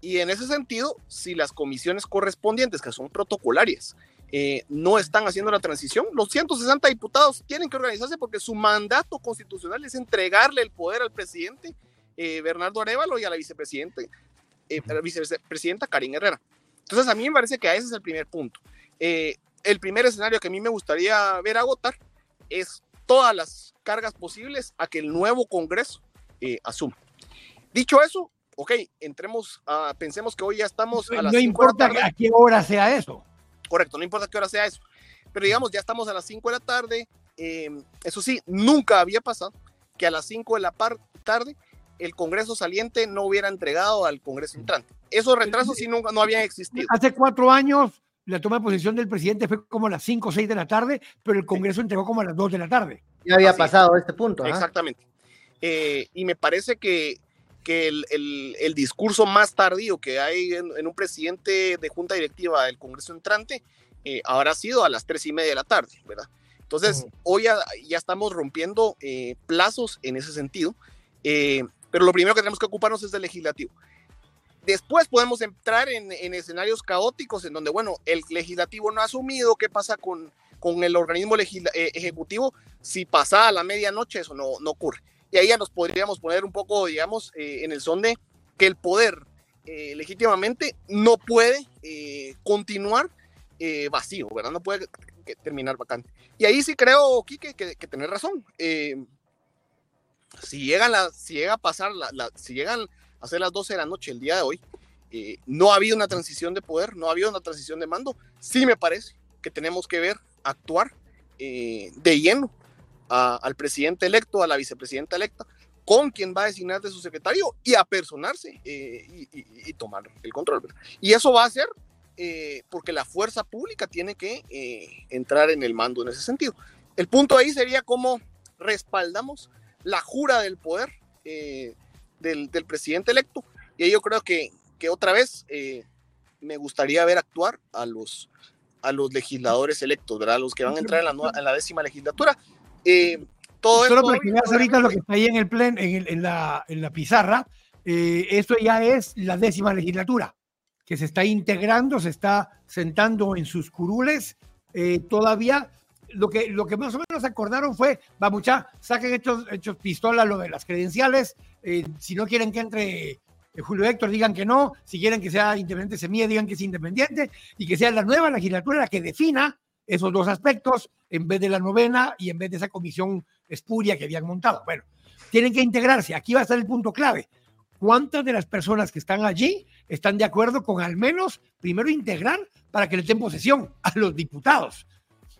Y en ese sentido, si las comisiones correspondientes, que son protocolarias, eh, no están haciendo la transición, los 160 diputados tienen que organizarse porque su mandato constitucional es entregarle el poder al presidente eh, Bernardo Arevalo y a la eh, vicepresidenta Karin Herrera. Entonces, a mí me parece que ese es el primer punto. El primer escenario que a mí me gustaría ver agotar es todas las cargas posibles a que el nuevo Congreso asuma. Dicho eso, ok, entremos a, pensemos que hoy ya estamos a las No importa a qué hora sea eso. Correcto, no importa qué hora sea eso. Pero digamos, ya estamos a las 5 de la tarde. eso sí, nunca había pasado que a las 5 de la tarde el Congreso saliente no hubiera entregado al Congreso entrante. Esos retrasos sí nunca no habían existido. Hace cuatro años la toma de posición del presidente fue como a las 5 o 6 de la tarde, pero el Congreso entregó como a las 2 de la tarde. Ya había pasado este punto. Exactamente. Eh, y me parece que, que el, el, discurso más tardío que hay en, un presidente de junta directiva del Congreso entrante eh, habrá sido a las 3 y media de la tarde, ¿verdad? Entonces, hoy ya, ya, estamos rompiendo eh, plazos en ese sentido. Eh, pero lo primero que tenemos que ocuparnos es del legislativo. Después podemos entrar en, escenarios caóticos en donde, bueno, el legislativo no ha asumido qué pasa con, con el organismo eh, ejecutivo si pasa a la medianoche, eso no, no ocurre. Y ahí ya nos podríamos poner un poco, digamos, eh, en el son de que el poder eh, legítimamente no puede continuar vacío, ¿verdad? No puede terminar vacante. Y ahí sí creo, Quique, que, que tener razón si llegan la, si llega a pasar, la, si llegan a ser las 12 de la noche el día de hoy, eh, no ha habido una transición de poder, no ha habido una transición de mando, sí me parece que tenemos que ver, actuar eh, de lleno al presidente electo, a la vicepresidenta electa, con quien va a designar de su secretario y a personarse eh, y, tomar el control. Y eso va a ser porque la fuerza pública tiene que entrar en el mando en ese sentido. El punto ahí sería cómo respaldamos la jura del poder eh, del, presidente electo. Y yo creo que, que otra vez eh, me gustaría ver actuar a los, a los legisladores electos, ¿verdad? Los que van a entrar en la, en la décima legislatura. Eh, todo Solo para que veas ahorita lo que está ahí en el plen, en, en, la, en la pizarra, eso ya es la décima legislatura, que se está integrando, se está sentando en sus curules. todavía lo que, lo que más o menos acordaron fue, va mucha, saquen hechos, hechos pistolas lo de las credenciales, eh, si no quieren que entre Julio Héctor digan que no, si quieren que sea independiente Semilla, digan que es independiente y que sea la nueva legislatura la que defina esos dos aspectos en vez de la novena y en vez de esa comisión espuria que habían montado. Bueno, tienen que integrarse. Aquí va a estar el punto clave. ¿Cuántas de las personas que están allí están de acuerdo con al menos primero integrar para que le den posesión a los diputados?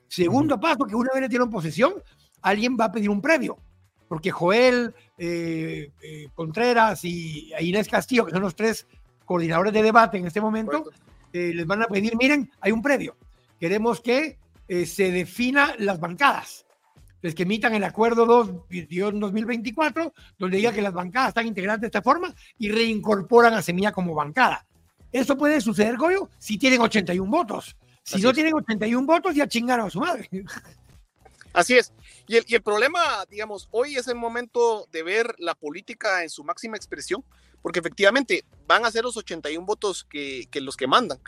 Segundo paso, que una vez le dieron posesión, alguien va a pedir un previo, porque Joel, eh, eh, Contreras y Inés Castillo, que son los tres coordinadores de debate en este momento, eh, les van a pedir, miren, hay un previo. Queremos que se defina las bancadas les que emitan el acuerdo 2 2024, donde diga que las bancadas están integradas de esta forma y reincorporan a Semilla como bancada. Eso puede suceder, Goyo, si tienen 81 votos. Si no tienen 81 votos, ya chingaron a su madre. Así es. Y el, y el, problema, digamos, hoy es el momento de ver la política en su máxima expresión, porque efectivamente van a ser los 81 votos que, que los que mandan.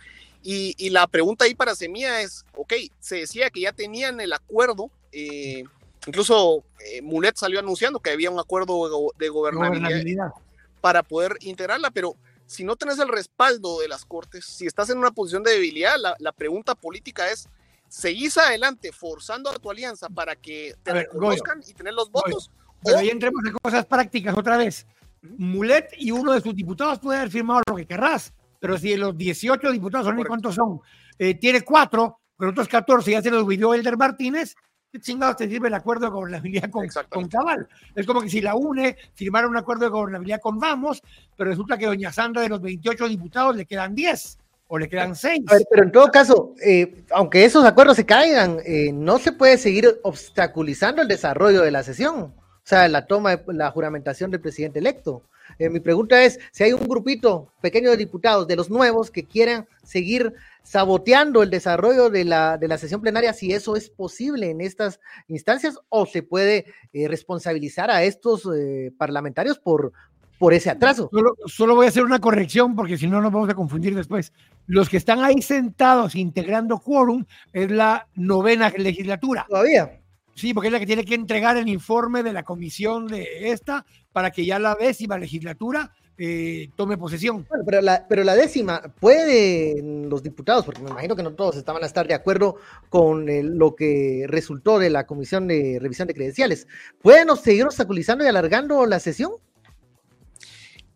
Y, y, la pregunta ahí para Semilla es, ok, se decía que ya tenían el acuerdo eh, Incluso eh, Mulet salió anunciando que había un acuerdo de gobernabilidad, para poder integrarla, pero si no tenés el respaldo de las Cortes, si estás en una posición de debilidad, la, pregunta política es, ¿seguís adelante forzando a tu alianza para que te reconozcan y tener los votos? Pero ahí entremos en cosas prácticas otra vez. Mulet y uno de sus diputados puede haber firmado lo que querrás, pero si los 18 diputados, son cuántos son, eh, tiene cuatro, pero otros 14 ya se los olvidó Elder Martínez, ¿qué chingados te sirve el acuerdo de gobernabilidad con, con Cabal? Es como que si la UNE firmara un acuerdo de gobernabilidad con Vamos, pero resulta que doña Sandra de los 28 diputados le quedan 10 o le quedan 6. pero en todo caso, eh, aunque esos acuerdos se caigan, eh, no se puede seguir obstaculizando el desarrollo de la sesión, o sea, la toma, de, la juramentación del presidente electo. Eh, mi pregunta es si hay un grupito pequeño de diputados, de los nuevos, que quieran seguir saboteando el desarrollo de la, de la sesión plenaria, si eso es posible en estas instancias o se puede eh, responsabilizar a estos eh, parlamentarios por, por ese atraso. Solo, solo, voy a hacer una corrección porque si no nos vamos a confundir después. Los que están ahí sentados integrando quórum es la novena legislatura. Todavía. Sí, porque es la que tiene que entregar el informe de la comisión de esta para que ya la décima legislatura eh, tome posesión. Bueno, pero la, pero la décima, ¿puede los diputados, porque me imagino que no todos estaban a estar de acuerdo con lo que resultó de la comisión de revisión de credenciales, ¿pueden seguir obstaculizando y alargando la sesión?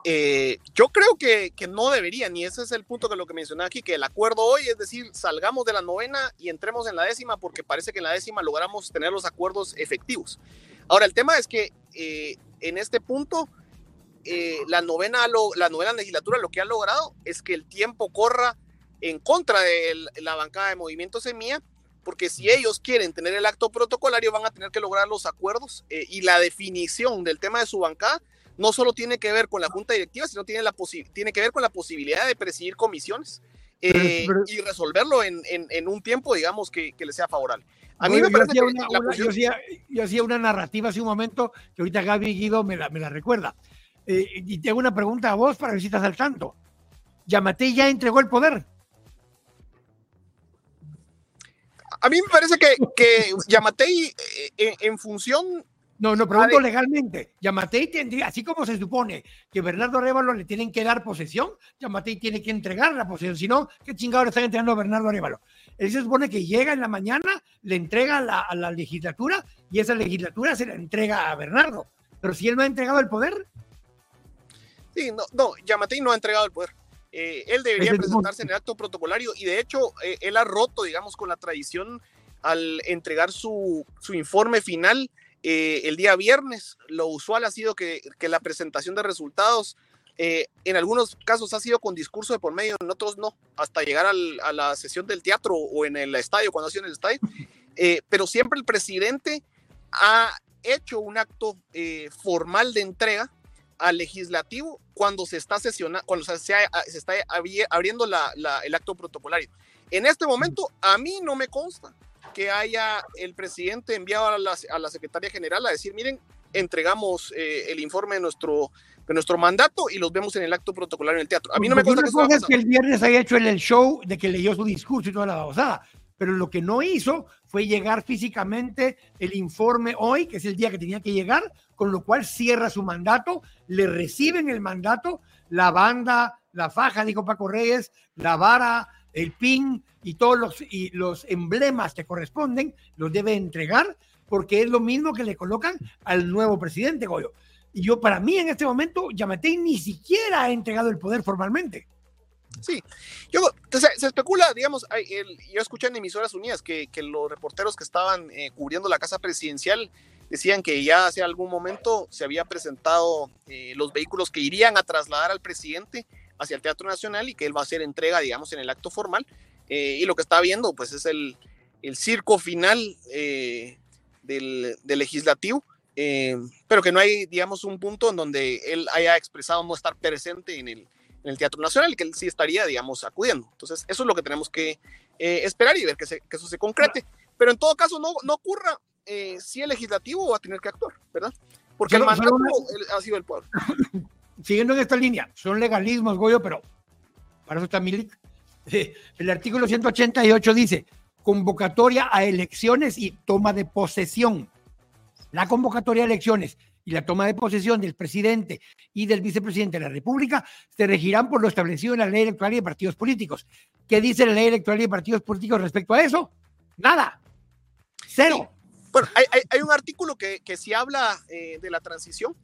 Eh, yo creo que, no deberían, y ese es el punto que lo que mencioné aquí, que el acuerdo hoy es decir, salgamos de la novena y entremos en la décima, porque parece que en la décima logramos tener los acuerdos efectivos. Ahora, el tema es que eh, en este punto, eh, la, novena, la novena legislatura lo que ha logrado es que el tiempo corra en contra de la bancada de Movimiento Semilla, porque si ellos quieren tener el acto protocolario, van a tener que lograr los acuerdos y la definición del tema de su bancada no solo tiene que ver con la junta directiva, sino tiene, la tiene que ver con la posibilidad de presidir comisiones eh, y resolverlo en, en, un tiempo, digamos, que, que le sea favorable. A mí me parece que una, yo, hacía, yo, hacía, una narrativa hace un momento que ahorita Gaby Guido me la, me la recuerda. Eh, y tengo una pregunta a vos para ver si estás al tanto. Yamate ya entregó el poder. A mí me parece que, que Yamatei, eh, en, función no, no, pregunto legalmente. Yamatei tendría, así como se supone que Bernardo Arevalo le tienen que dar posesión, Yamatei tiene que entregar la posesión. Si no, ¿qué chingados le están entregando a Bernardo Arevalo? Él se supone que llega en la mañana, le entrega a la legislatura y esa legislatura se la entrega a Bernardo. Pero si él no ha entregado el poder. Sí, no, no, Yamatei no ha entregado el poder. Eh, él debería presentarse en el acto protocolario y de hecho eh, él ha roto, digamos, con la tradición al entregar su, su informe final eh, el día viernes. Lo usual ha sido que, la presentación de resultados eh, en algunos casos ha sido con discurso de por medio, en otros no, hasta llegar a la sesión del teatro o en el estadio, cuando ha sido en el estadio. Eh, pero siempre el presidente ha hecho un acto formal de entrega al legislativo cuando se está sesionando, cuando se, está abriendo el acto protocolario. En este momento, a mí no me consta que haya el presidente enviado a la, a la secretaria general a decir, miren, entregamos eh, el informe de nuestro, de nuestro mandato y los vemos en el acto protocolario en el teatro. A mí no me que, es que el viernes haya hecho el, show de que leyó su discurso y toda la babosada, pero lo que no hizo fue llegar físicamente el informe hoy, que es el día que tenía que llegar, con lo cual cierra su mandato, le reciben el mandato, la banda, la faja, dijo Paco Reyes, la vara, el pin y todos los, emblemas que corresponden, los debe entregar porque es lo mismo que le colocan al nuevo presidente, Goyo. Y yo, para mí, en este momento, Yamatei ni siquiera ha entregado el poder formalmente. Sí, yo, se, especula, digamos, yo escuché en emisoras unidas que, los reporteros que estaban eh, cubriendo la casa presidencial decían que ya hace algún momento se había presentado eh, los vehículos que irían a trasladar al presidente hacia el Teatro Nacional y que él va a hacer entrega, digamos, en el acto formal. Eh, y lo que está viendo, pues, es el, el circo final del, del, legislativo, pero que no hay, digamos, un punto en donde él haya expresado no estar presente en el, en el Teatro Nacional, que él sí estaría, digamos, acudiendo. Entonces, eso es lo que tenemos que eh, esperar y ver que, eso se concrete. Pero en todo caso, no, no ocurra, eh, si el legislativo va a tener que actuar, ¿verdad? Porque el mandato ha sido el pueblo. Siguiendo en esta línea, son legalismos, Goyo, pero para eso está Milik. El artículo 188 dice, convocatoria a elecciones y toma de posesión. La convocatoria a elecciones y la toma de posesión del presidente y del vicepresidente de la República se regirán por lo establecido en la ley electoral y de partidos políticos. ¿Qué dice la ley electoral y de partidos políticos respecto a eso? Nada. Cero. Bueno, hay, un artículo que, que sí habla eh, de la transición,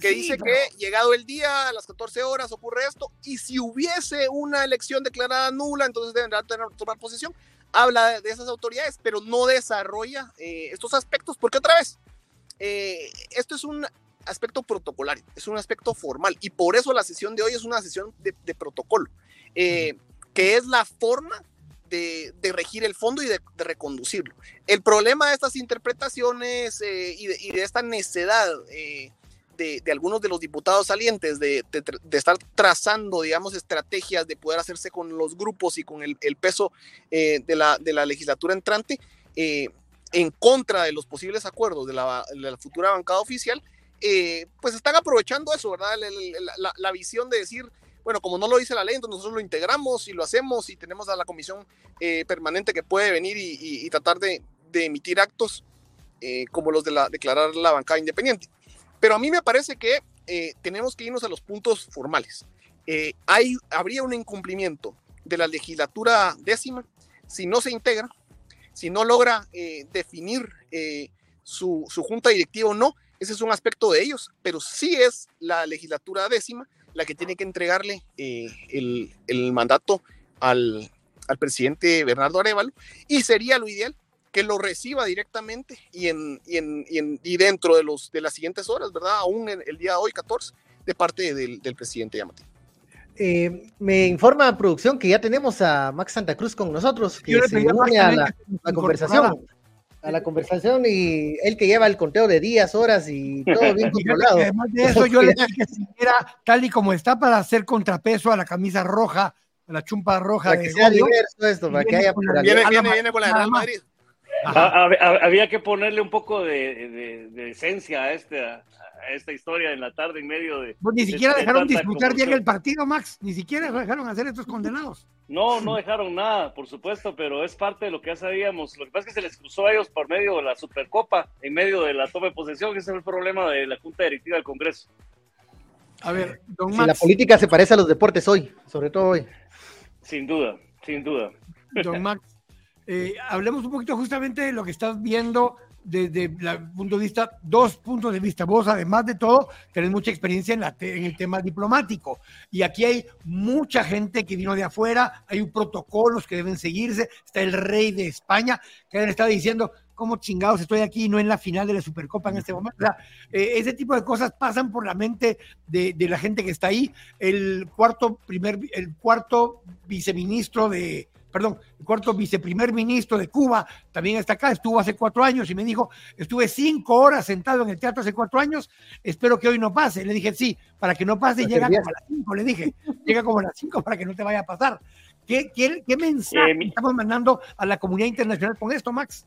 que dice que llegado el día, a las 14 horas ocurre esto, y si hubiese una elección declarada nula, entonces deben tomar posesión. Habla de, esas autoridades, pero no desarrolla eh, estos aspectos, porque otra vez, eh, esto es un aspecto protocolario, es un aspecto formal y por eso la sesión de hoy es una sesión de, protocolo, eh, que es la forma de, regir el fondo y de, reconducirlo. El problema de estas interpretaciones eh, y, de, esta necedad de, algunos de los diputados salientes de, estar trazando, digamos, estrategias de poder hacerse con los grupos y con el, peso de la, de, la, legislatura entrante, en contra de los posibles acuerdos de la, futura bancada oficial, eh, pues están aprovechando eso, ¿verdad? La, visión de decir, bueno, como no lo dice la ley, entonces nosotros lo integramos y lo hacemos y tenemos a la comisión eh, permanente que puede venir y, tratar de, emitir actos eh, como los de la, declarar la bancada independiente. Pero a mí me parece que tenemos que irnos a los puntos formales. hay, habría un incumplimiento de la legislatura décima si no se integra si no logra eh, definir eh, su, junta directiva o no, ese es un aspecto de ellos, pero sí es la legislatura décima la que tiene que entregarle eh, el, mandato al, presidente Bernardo Arevalo y sería lo ideal que lo reciba directamente y, en, y, dentro de, los, de las siguientes horas, ¿verdad? Aún el día de hoy, 14, de parte del, del presidente Yamati. Eh, me informa producción que ya tenemos a Max Santa Cruz con nosotros, que se une a la, conversación. A la conversación y él que lleva el conteo de días, horas y todo bien controlado. Además de eso, yo le dije que era tal y como está para hacer contrapeso a la camisa roja, a la chumpa roja. Para que sea diverso esto, para que haya viene, viene, viene, con la Real Madrid. Había que ponerle un poco de, de, esencia a este, esta historia en la tarde en medio de... Pues ni siquiera dejaron disfrutar bien el partido, Max, ni siquiera dejaron hacer estos condenados. No, no dejaron nada, por supuesto, pero es parte de lo que ya sabíamos. Lo que pasa es que se les cruzó a ellos por medio de la Supercopa, en medio de la toma de posesión, que ese es el problema de la Junta Directiva del Congreso. A ver, don Max. Si la política se parece a los deportes hoy, sobre todo hoy. Sin duda, sin duda. Don Max, eh, hablemos un poquito justamente de lo que estás viendo desde el punto de vista, dos puntos de vista. Vos, además de todo, tenés mucha experiencia en, la en el tema diplomático. Y aquí hay mucha gente que vino de afuera, hay protocolos que deben seguirse. Está el rey de España, que estado diciendo, ¿cómo chingados estoy aquí y no en la final de la Supercopa en este momento? Eh, ese tipo de cosas pasan por la mente de, de, la gente que está ahí. El cuarto, primer, el cuarto viceministro de, perdón, el cuarto viceprimer ministro de Cuba, también está acá, estuvo hace cuatro años y me dijo, estuve cinco horas sentado en el teatro hace cuatro años, espero que hoy no pase. Le dije, sí, para que no pase, llega como a las cinco, le dije, llega como a las cinco para que no te vaya a pasar. ¿Qué, qué, qué mensaje eh, estamos mandando a la comunidad internacional con esto, Max?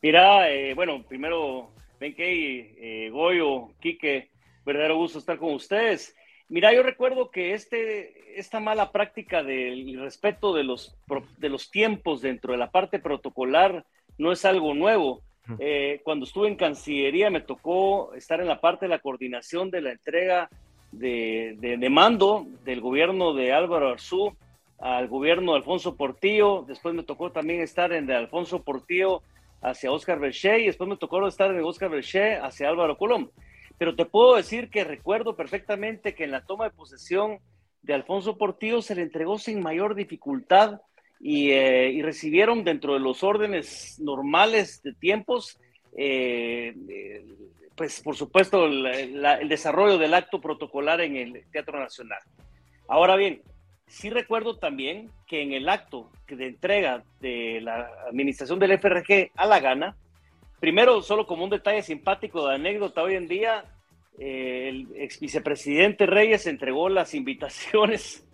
Mira, eh, bueno, primero, Benkei, eh, Goyo, Quique, verdadero gusto estar con ustedes. Mira, yo recuerdo que este, esta mala práctica del respeto de los, de los tiempos dentro de la parte protocolar no es algo nuevo. Eh, cuando estuve en Cancillería me tocó estar en la parte de la coordinación de la entrega de, de, mando del gobierno de Álvaro Arzú al gobierno de Alfonso Portillo, después me tocó también estar en de Alfonso Portillo hacia Oscar Berché y después me tocó estar en Oscar Berché hacia Álvaro Colón. Pero te puedo decir que recuerdo perfectamente que en la toma de posesión de Alfonso Portillo se le entregó sin mayor dificultad y, eh, recibieron dentro de los órdenes normales de tiempos, eh, eh, pues por supuesto el desarrollo del acto protocolar en el Teatro Nacional. Ahora bien, sí recuerdo también que en el acto de entrega de la administración del FRG a la gana, primero, solo como un detalle simpático de anécdota, hoy en día eh, el ex vicepresidente Reyes entregó las invitaciones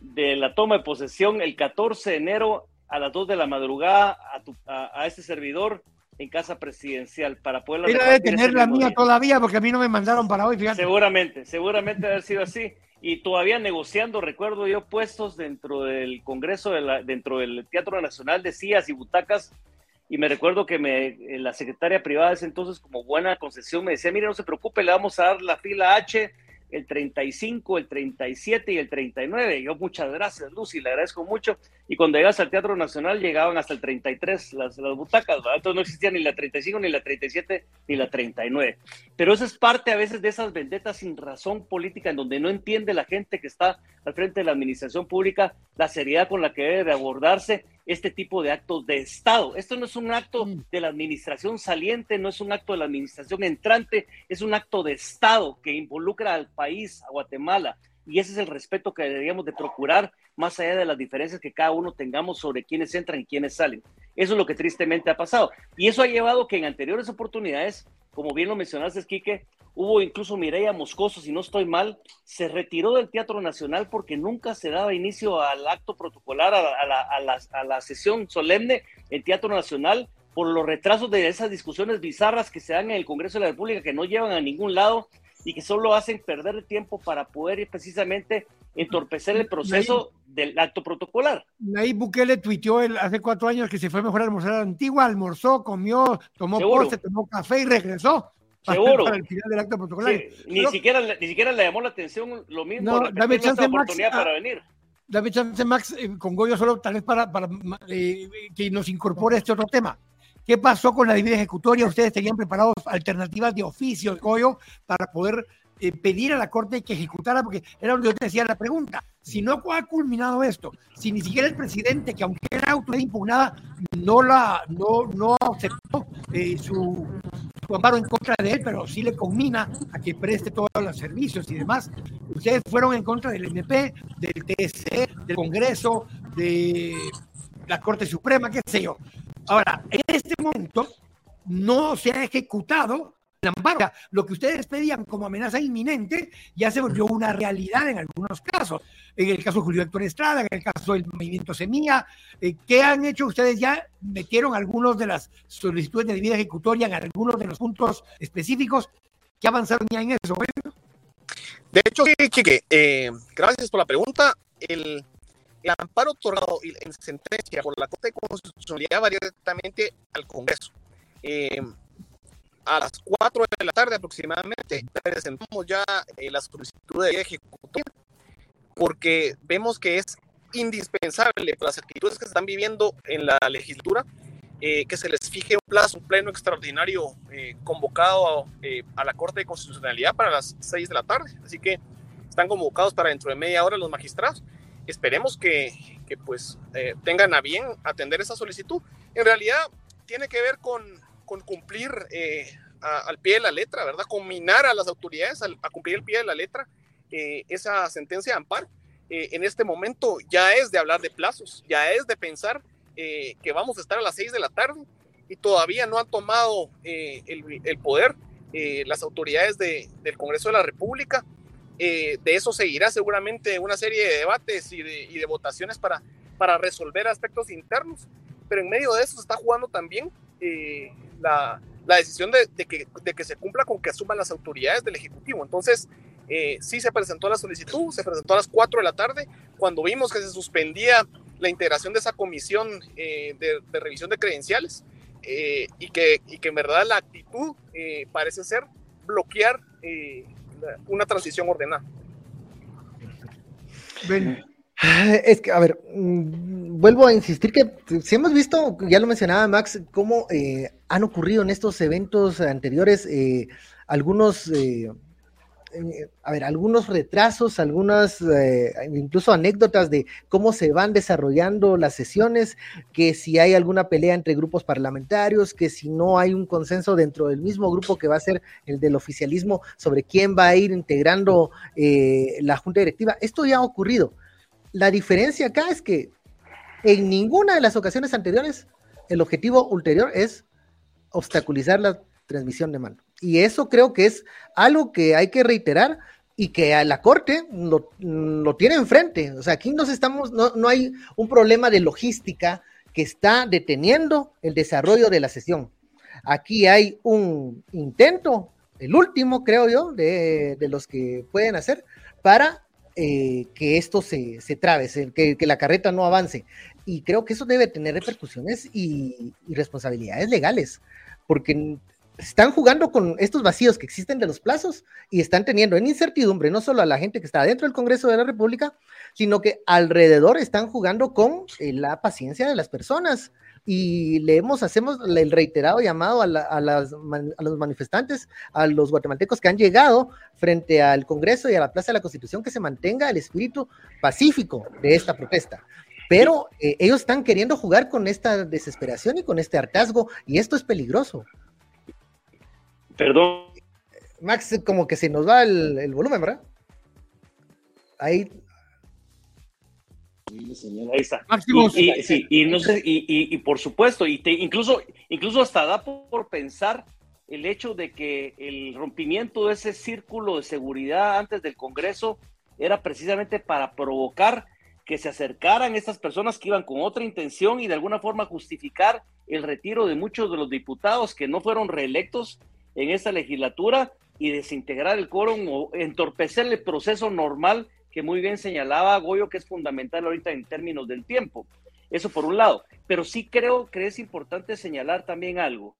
de la toma de posesión el 14 de enero a las 2 de la madrugada a, este servidor en casa presidencial para poder... Mira de tener la mía todavía porque a mí no me mandaron para hoy, fíjate. Seguramente, seguramente haber sido así y todavía negociando, recuerdo yo, puestos dentro del Congreso, de la, dentro del Teatro Nacional de sillas y butacas, y me recuerdo que me, eh, la secretaria privada de ese entonces, como buena concesión, me decía, mire, no se preocupe, le vamos a dar la fila H el 35, el 37 y el 39. Yo, muchas gracias, Lucy, le agradezco mucho. Y cuando llegas al Teatro Nacional llegaban hasta el 33 las, las butacas, Entonces no existía ni la 35, ni la 37, ni la 39. Pero eso es parte a veces de esas vendetas sin razón política en donde no entiende la gente que está al frente de la administración pública la seriedad con la que debe abordarse este tipo de actos de Estado. Esto no es un acto mm. de la administración saliente, no es un acto de la administración entrante, es un acto de Estado que involucra al país, a Guatemala. Y ese es el respeto que deberíamos de procurar, más allá de las diferencias que cada uno tengamos sobre quiénes entran y quiénes salen. Eso es lo que tristemente ha pasado. Y eso ha llevado que en anteriores oportunidades, como bien lo mencionaste, Quique, Hubo incluso Mireya Moscoso, si no estoy mal, se retiró del Teatro Nacional porque nunca se daba inicio al acto protocolar, a, la, sesión solemne en Teatro Nacional por los retrasos de esas discusiones bizarras que se dan en el Congreso de la República que no llevan a ningún lado y que solo hacen perder tiempo para poder precisamente entorpecer el proceso del acto protocolar. Ahí Bukele tuiteó hace cuatro años que se fue mejor a almorzar a la antigua, almorzó, comió, tomó postre, tomó café y regresó. Seguro. Para el final del acto protocolar. ni, siquiera, ni siquiera le llamó la atención lo mismo. No, dame chance, Max, para venir. Dame chance, Max, eh, con Goyo, solo tal vez para, para eh, que nos incorpore este otro tema. ¿Qué pasó con la división ejecutoria? Ustedes tenían preparados alternativas de oficio, Goyo, para poder eh, pedir a la Corte que ejecutara, porque era donde yo te decía la pregunta. Si no ha culminado esto, si ni siquiera el presidente, que aunque era autoridad impugnada, no, la, no, no aceptó su, amparo en contra de él, pero sí le conmina a que preste todos los servicios y demás. Ustedes fueron en contra del MP, del TSE, del Congreso, de la Corte Suprema, qué sé yo. Ahora, en este momento no se ha ejecutado lo que ustedes pedían como amenaza inminente ya se volvió una realidad en algunos casos. En el caso de Julio Héctor Estrada, en el caso del movimiento Semilla, eh, ¿qué han hecho ustedes? Ya metieron algunos de las solicitudes de vida ejecutoria en algunos de los puntos específicos. ¿Qué avanzaron ya en eso? De hecho, Chique, eh, gracias por la pregunta. El, amparo otorgado en sentencia por la Corte de Constitucionalidad va directamente al Congreso. Eh, a las 4 de la tarde aproximadamente presentamos ya eh, la solicitud de ejecutoria porque vemos que es indispensable para las actitudes que se están viviendo en la legislatura eh, que se les fije un plazo, un pleno extraordinario eh, convocado a la Corte de Constitucionalidad para las 6 de la tarde. Así que están convocados para dentro de media hora los magistrados. Esperemos que, que pues tengan a bien atender esa solicitud. En realidad tiene que ver con con cumplir eh, al pie de la letra, ¿verdad? Combinar a las autoridades a, cumplir el pie de la letra eh, esa sentencia de amparo. Eh, en este momento ya es de hablar de plazos, ya es de pensar que vamos a estar a las seis de la tarde y todavía no han tomado el, poder las autoridades del Congreso de la República. De eso seguirá seguramente una serie de debates y de, y de votaciones para, para resolver aspectos internos, pero en medio de eso se está jugando también eh, la, la, decisión de, de, que, de, que, se cumpla con que asuman las autoridades del Ejecutivo. Entonces, eh, sí se presentó la solicitud, se presentó a las 4 de la tarde, cuando vimos que se suspendía la integración de esa comisión eh, de, de, revisión de credenciales eh, y, que, y que en verdad la actitud parece ser bloquear una transición ordenada. Es que, a ver, mm, vuelvo a insistir que si hemos visto, ya lo mencionaba Max, cómo eh, han ocurrido en estos eventos anteriores eh, algunos eh, eh, a ver, algunos retrasos, algunas eh, incluso anécdotas de cómo se van desarrollando las sesiones, que si hay alguna pelea entre grupos parlamentarios, que si no hay un consenso dentro del mismo grupo que va a ser el del oficialismo sobre quién va a ir integrando eh, la junta directiva. Esto ya ha ocurrido. La diferencia acá es que en ninguna de las ocasiones anteriores el objetivo ulterior es obstaculizar la transmisión de mando. Y eso creo que es algo que hay que reiterar y que a la Corte lo, tiene enfrente. O sea, aquí nos estamos, no, no hay un problema de logística que está deteniendo el desarrollo de la sesión. Aquí hay un intento, el último, creo yo, de, los que pueden hacer para eh, que esto se, se trabe, que, que, la carreta no avance. Y creo que eso debe tener repercusiones y responsabilidades legales, porque están jugando con estos vacíos que existen de los plazos y están teniendo en incertidumbre no solo a la gente que está dentro del Congreso de la República, sino que alrededor están jugando con eh, la paciencia de las personas. Y leemos, hacemos el reiterado llamado a, los manifestantes, a los guatemaltecos que han llegado frente al Congreso y a la Plaza de la Constitución, que se mantenga el espíritu pacífico de esta protesta pero eh, ellos están queriendo jugar con esta desesperación y con este hartazgo, y esto es peligroso. Perdón. Max, como que se nos va el, volumen, ¿verdad? Ahí. Ahí está. Y, no sé, y, por supuesto, y incluso, incluso hasta da por pensar el hecho de que el rompimiento de ese círculo de seguridad antes del Congreso era precisamente para provocar que se acercaran estas personas que iban con otra intención y de alguna forma justificar el retiro de muchos de los diputados que no fueron reelectos en esta legislatura y desintegrar el quórum o entorpecer el proceso normal que muy bien señalaba Goyo, que es fundamental ahorita en términos del tiempo. Eso por un lado. Pero sí creo que es importante señalar también algo.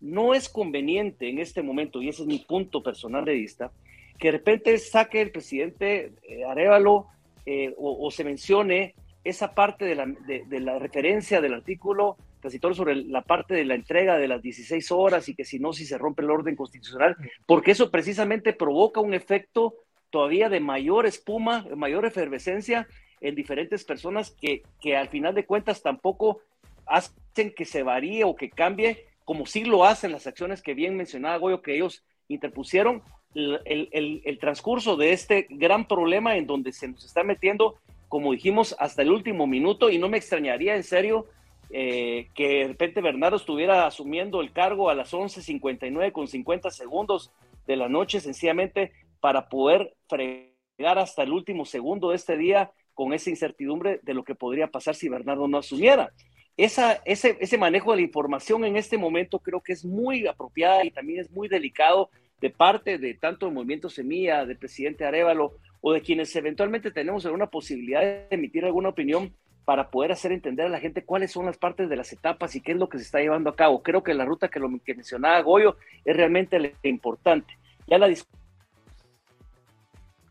No es conveniente en este momento, y ese es mi punto personal de vista, que de repente saque el presidente eh, Arevalo eh, o, se mencione esa parte de la, de la referencia del artículo casi todo sobre la parte de la entrega de las 16 horas y que si no, si se rompe el orden constitucional, porque eso precisamente provoca un efecto todavía de mayor espuma, mayor efervescencia en diferentes personas que, que al final de cuentas tampoco hacen que se varíe o que cambie, como sí lo hacen las acciones que bien mencionaba Goyo, que ellos interpusieron, el, el, el, transcurso de este gran problema en donde se nos está metiendo, como dijimos, hasta el último minuto, y no me extrañaría en serio eh, que de repente Bernardo estuviera asumiendo el cargo a las 11.59 con 50 segundos de la noche, sencillamente para poder fregar hasta el último segundo de este día con esa incertidumbre de lo que podría pasar si Bernardo no asumiera. Esa, ese, ese manejo de la información en este momento creo que es muy apropiada y también es muy delicado de parte de tanto el movimiento Semilla, del presidente Arevalo o de quienes eventualmente tenemos alguna posibilidad de emitir alguna opinión para poder hacer entender a la gente cuáles son las partes de las etapas y qué es lo que se está llevando a cabo. Creo que la ruta que, lo, mencionaba Goyo es realmente importante. Ya la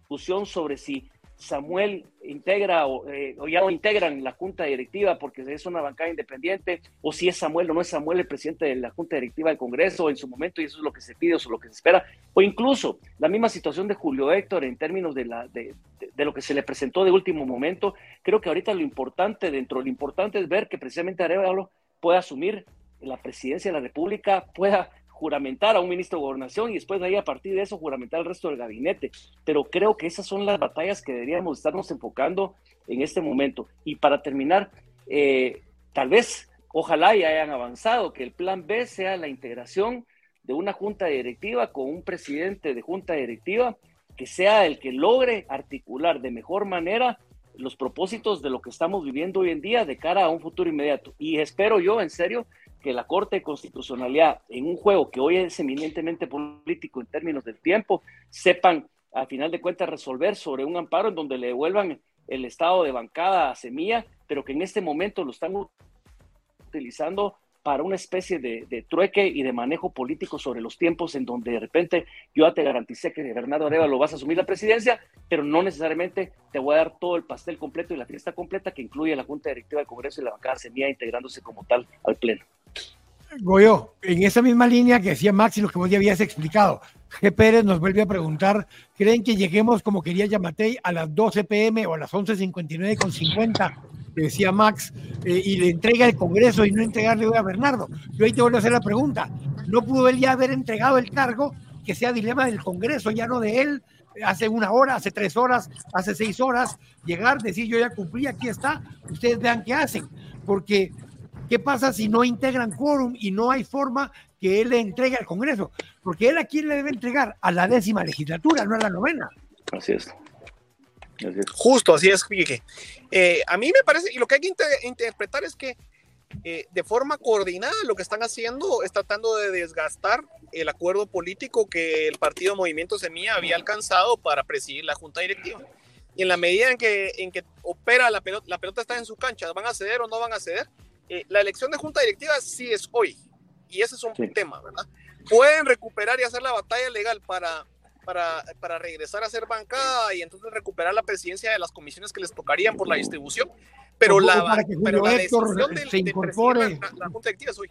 discusión sobre si Samuel integra eh, o, ya no integran la junta directiva porque es una bancada independiente, o si es Samuel o no es Samuel el presidente de la junta directiva del Congreso en su momento, y eso es lo que se pide o lo que se espera, o incluso la misma situación de Julio Héctor en términos de, lo que se le presentó de último momento. Creo que ahorita lo importante, dentro de lo importante es ver que precisamente Arevalo pueda asumir la presidencia de la República, pueda juramentar a un ministro de gobernación y después de ahí a partir de eso juramentar al resto del gabinete. Pero creo que esas son las batallas que deberíamos estarnos enfocando en este momento. Y para terminar, eh, tal vez, ojalá ya hayan avanzado, que el plan B sea la integración de una junta directiva con un presidente de junta directiva que sea el que logre articular de mejor manera los propósitos de lo que estamos viviendo hoy en día de cara a un futuro inmediato. Y espero yo, en serio, que la Corte de Constitucionalidad, en un juego que hoy es eminentemente político en términos del tiempo, sepan, a final de cuentas, resolver sobre un amparo en donde le devuelvan el estado de bancada a Semilla, pero que en este momento lo están utilizando para una especie de, trueque y de manejo político sobre los tiempos en donde de repente yo ya te garanticé que Bernardo Arevalo vas a asumir la presidencia, pero no necesariamente te voy a dar todo el pastel completo y la fiesta completa que incluye la Junta Directiva del Congreso y la bancada Semilla integrándose como tal al Pleno. Goyo, en esa misma línea que decía Max y lo que vos ya habías explicado, G. Pérez nos vuelve a preguntar, ¿creen que lleguemos como quería Yamatei a las 12 pm o a las 11.59 con 50? Decía Max, eh, y le entrega el Congreso y no entregarle a Bernardo. Yo ahí te vuelvo a hacer la pregunta, ¿no pudo él ya haber entregado el cargo que sea dilema del Congreso, ya no de él, hace una hora, hace tres horas, hace seis horas, llegar, decir yo ya cumplí, aquí está, ustedes vean qué hacen, porque ¿Qué pasa si no integran quórum y no hay forma que él le entregue al Congreso? Porque él a quién le debe entregar? A la décima legislatura, no a la novena. Así es. Justo, así es, eh, a mí me parece, y lo que hay que interpretar es que eh, de forma coordinada lo que están haciendo es tratando de desgastar el acuerdo político que el partido Movimiento Semilla había alcanzado para presidir la junta directiva. Y en la medida en que, en que opera la pelota, la pelota está en su cancha, ¿van a ceder o no van a ceder? Eh, la elección de junta directiva sí es hoy, y ese es un tema, ¿verdad? Pueden recuperar y hacer la batalla legal para, para, para, regresar a ser bancada y entonces recuperar la presidencia de las comisiones que les tocarían por la distribución, pero la, pero la decisión del, se incorpore. la, la, junta directiva es hoy.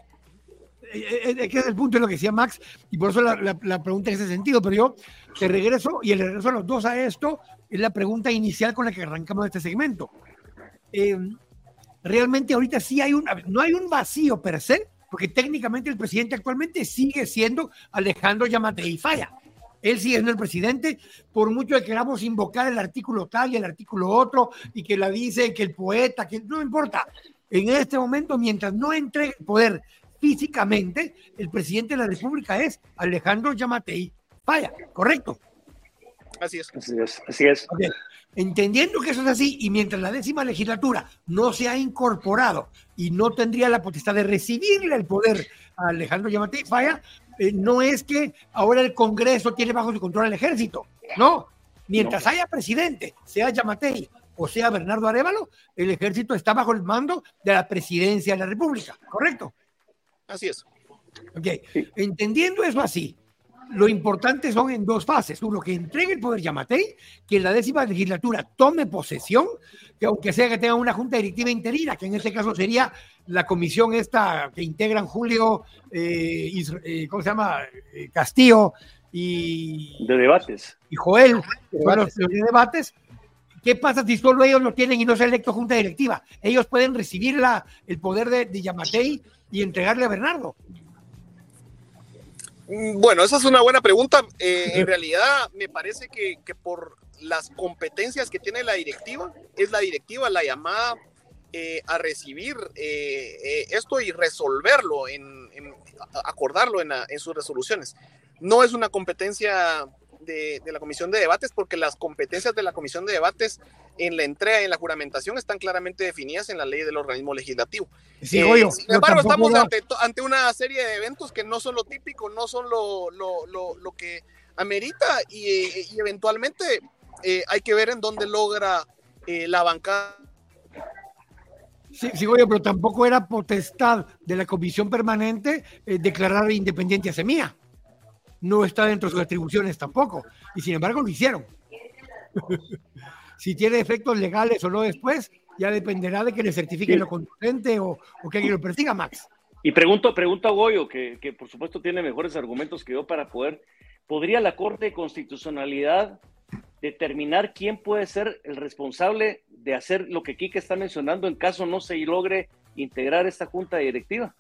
Es que es el punto de lo que decía Max, y por eso la, la, pregunta en ese sentido, pero yo te regreso, y el regreso a los dos a esto, es la pregunta inicial con la que arrancamos este segmento. Eh, realmente ahorita sí hay un, no hay un vacío per se, porque técnicamente el presidente actualmente sigue siendo Alejandro Yamatei Falla. Él sigue siendo el presidente, por mucho que queramos invocar el artículo tal y el artículo otro, y que la dice que el poeta, que no importa. En este momento, mientras no entregue el poder físicamente, el presidente de la República es Alejandro Yamatei Falla, ¿correcto? Así es. Así es. Así es. Entendiendo que eso es así, y mientras la décima legislatura no se ha incorporado y no tendría la potestad de recibirle el poder a Alejandro Yamatei Falla, eh, no es que ahora el Congreso tiene bajo su control al ejército, no. Mientras haya presidente, sea Yamatei o sea Bernardo Arevalo, el ejército está bajo el mando de la presidencia de la República, ¿correcto? Así es. Ok, entendiendo eso así, lo importante son en dos fases. Uno, que entregue el poder Yamatei, que en la décima legislatura tome posesión, que aunque sea que tenga una junta directiva interina, que en este caso sería la comisión esta que integran Julio, eh, eh, ¿cómo se llama? Eh, Castillo y... De debates. Y Joel, de los, de debates. ¿Qué pasa si solo ellos lo tienen y no se electo junta directiva? Ellos pueden recibir la, el poder de, de Yamatei y entregarle a Bernardo. Mm, bueno, esa es una buena pregunta. Eh, en realidad, me parece que, por las competencias que tiene la directiva, es la directiva la llamada eh, a recibir eh, esto y resolverlo, en, acordarlo en, en, sus resoluciones. No es una competencia de, la comisión de debates porque las competencias de la comisión de debates en la entrega y en la juramentación están claramente definidas en la ley del organismo legislativo. Eh, sin embargo, estamos ante, una serie de eventos que no son lo típico, no son lo, lo, lo, que amerita y, eventualmente eh, hay que ver en dónde logra eh, la bancada. Sí, sí, oye, pero tampoco era potestad de la comisión permanente declarar independiente a Semilla no está dentro de sus atribuciones tampoco. Y sin embargo lo hicieron. si tiene efectos legales o no después, ya dependerá de que le certifiquen lo conducente o, que alguien lo persiga, Max. Y pregunto, pregunto a Goyo, que, que, por supuesto tiene mejores argumentos que yo para poder, ¿podría la Corte de Constitucionalidad determinar quién puede ser el responsable de hacer lo que Kike está mencionando en caso no se logre integrar esta junta directiva?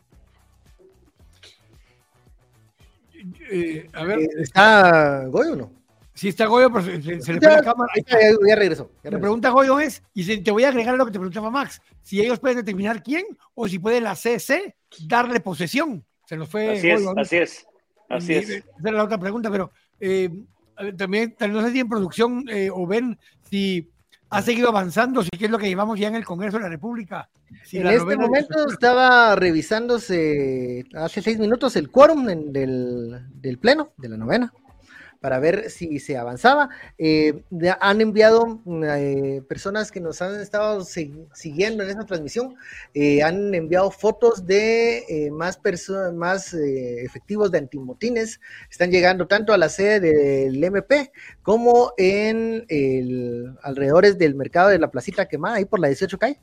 Eh, a ver. Eh, ¿Está Goyo o no? Sí, está Goyo, pero se, le fue la cámara. Ya, ya, regresó. La pregunta Goyo es, y te voy a agregar lo que te preguntaba Max, si ellos pueden determinar quién o si puede la CC darle posesión. Se nos fue. Así es, así es. Así es. Esa era la otra pregunta, pero eh, también, no sé si en producción o ven si ha seguido avanzando, si qué es lo que llevamos ya en el Congreso de la República en este momento estaba revisándose hace seis minutos el quórum del, del, pleno de la novena. Para ver si se avanzaba. Eh, han enviado eh, personas que nos han estado siguiendo en esta transmisión, eh, han enviado fotos de más personas, más efectivos de antimotines, están llegando tanto a la sede del MP como en el alrededores del mercado de la placita quemada, ahí por la 18 calle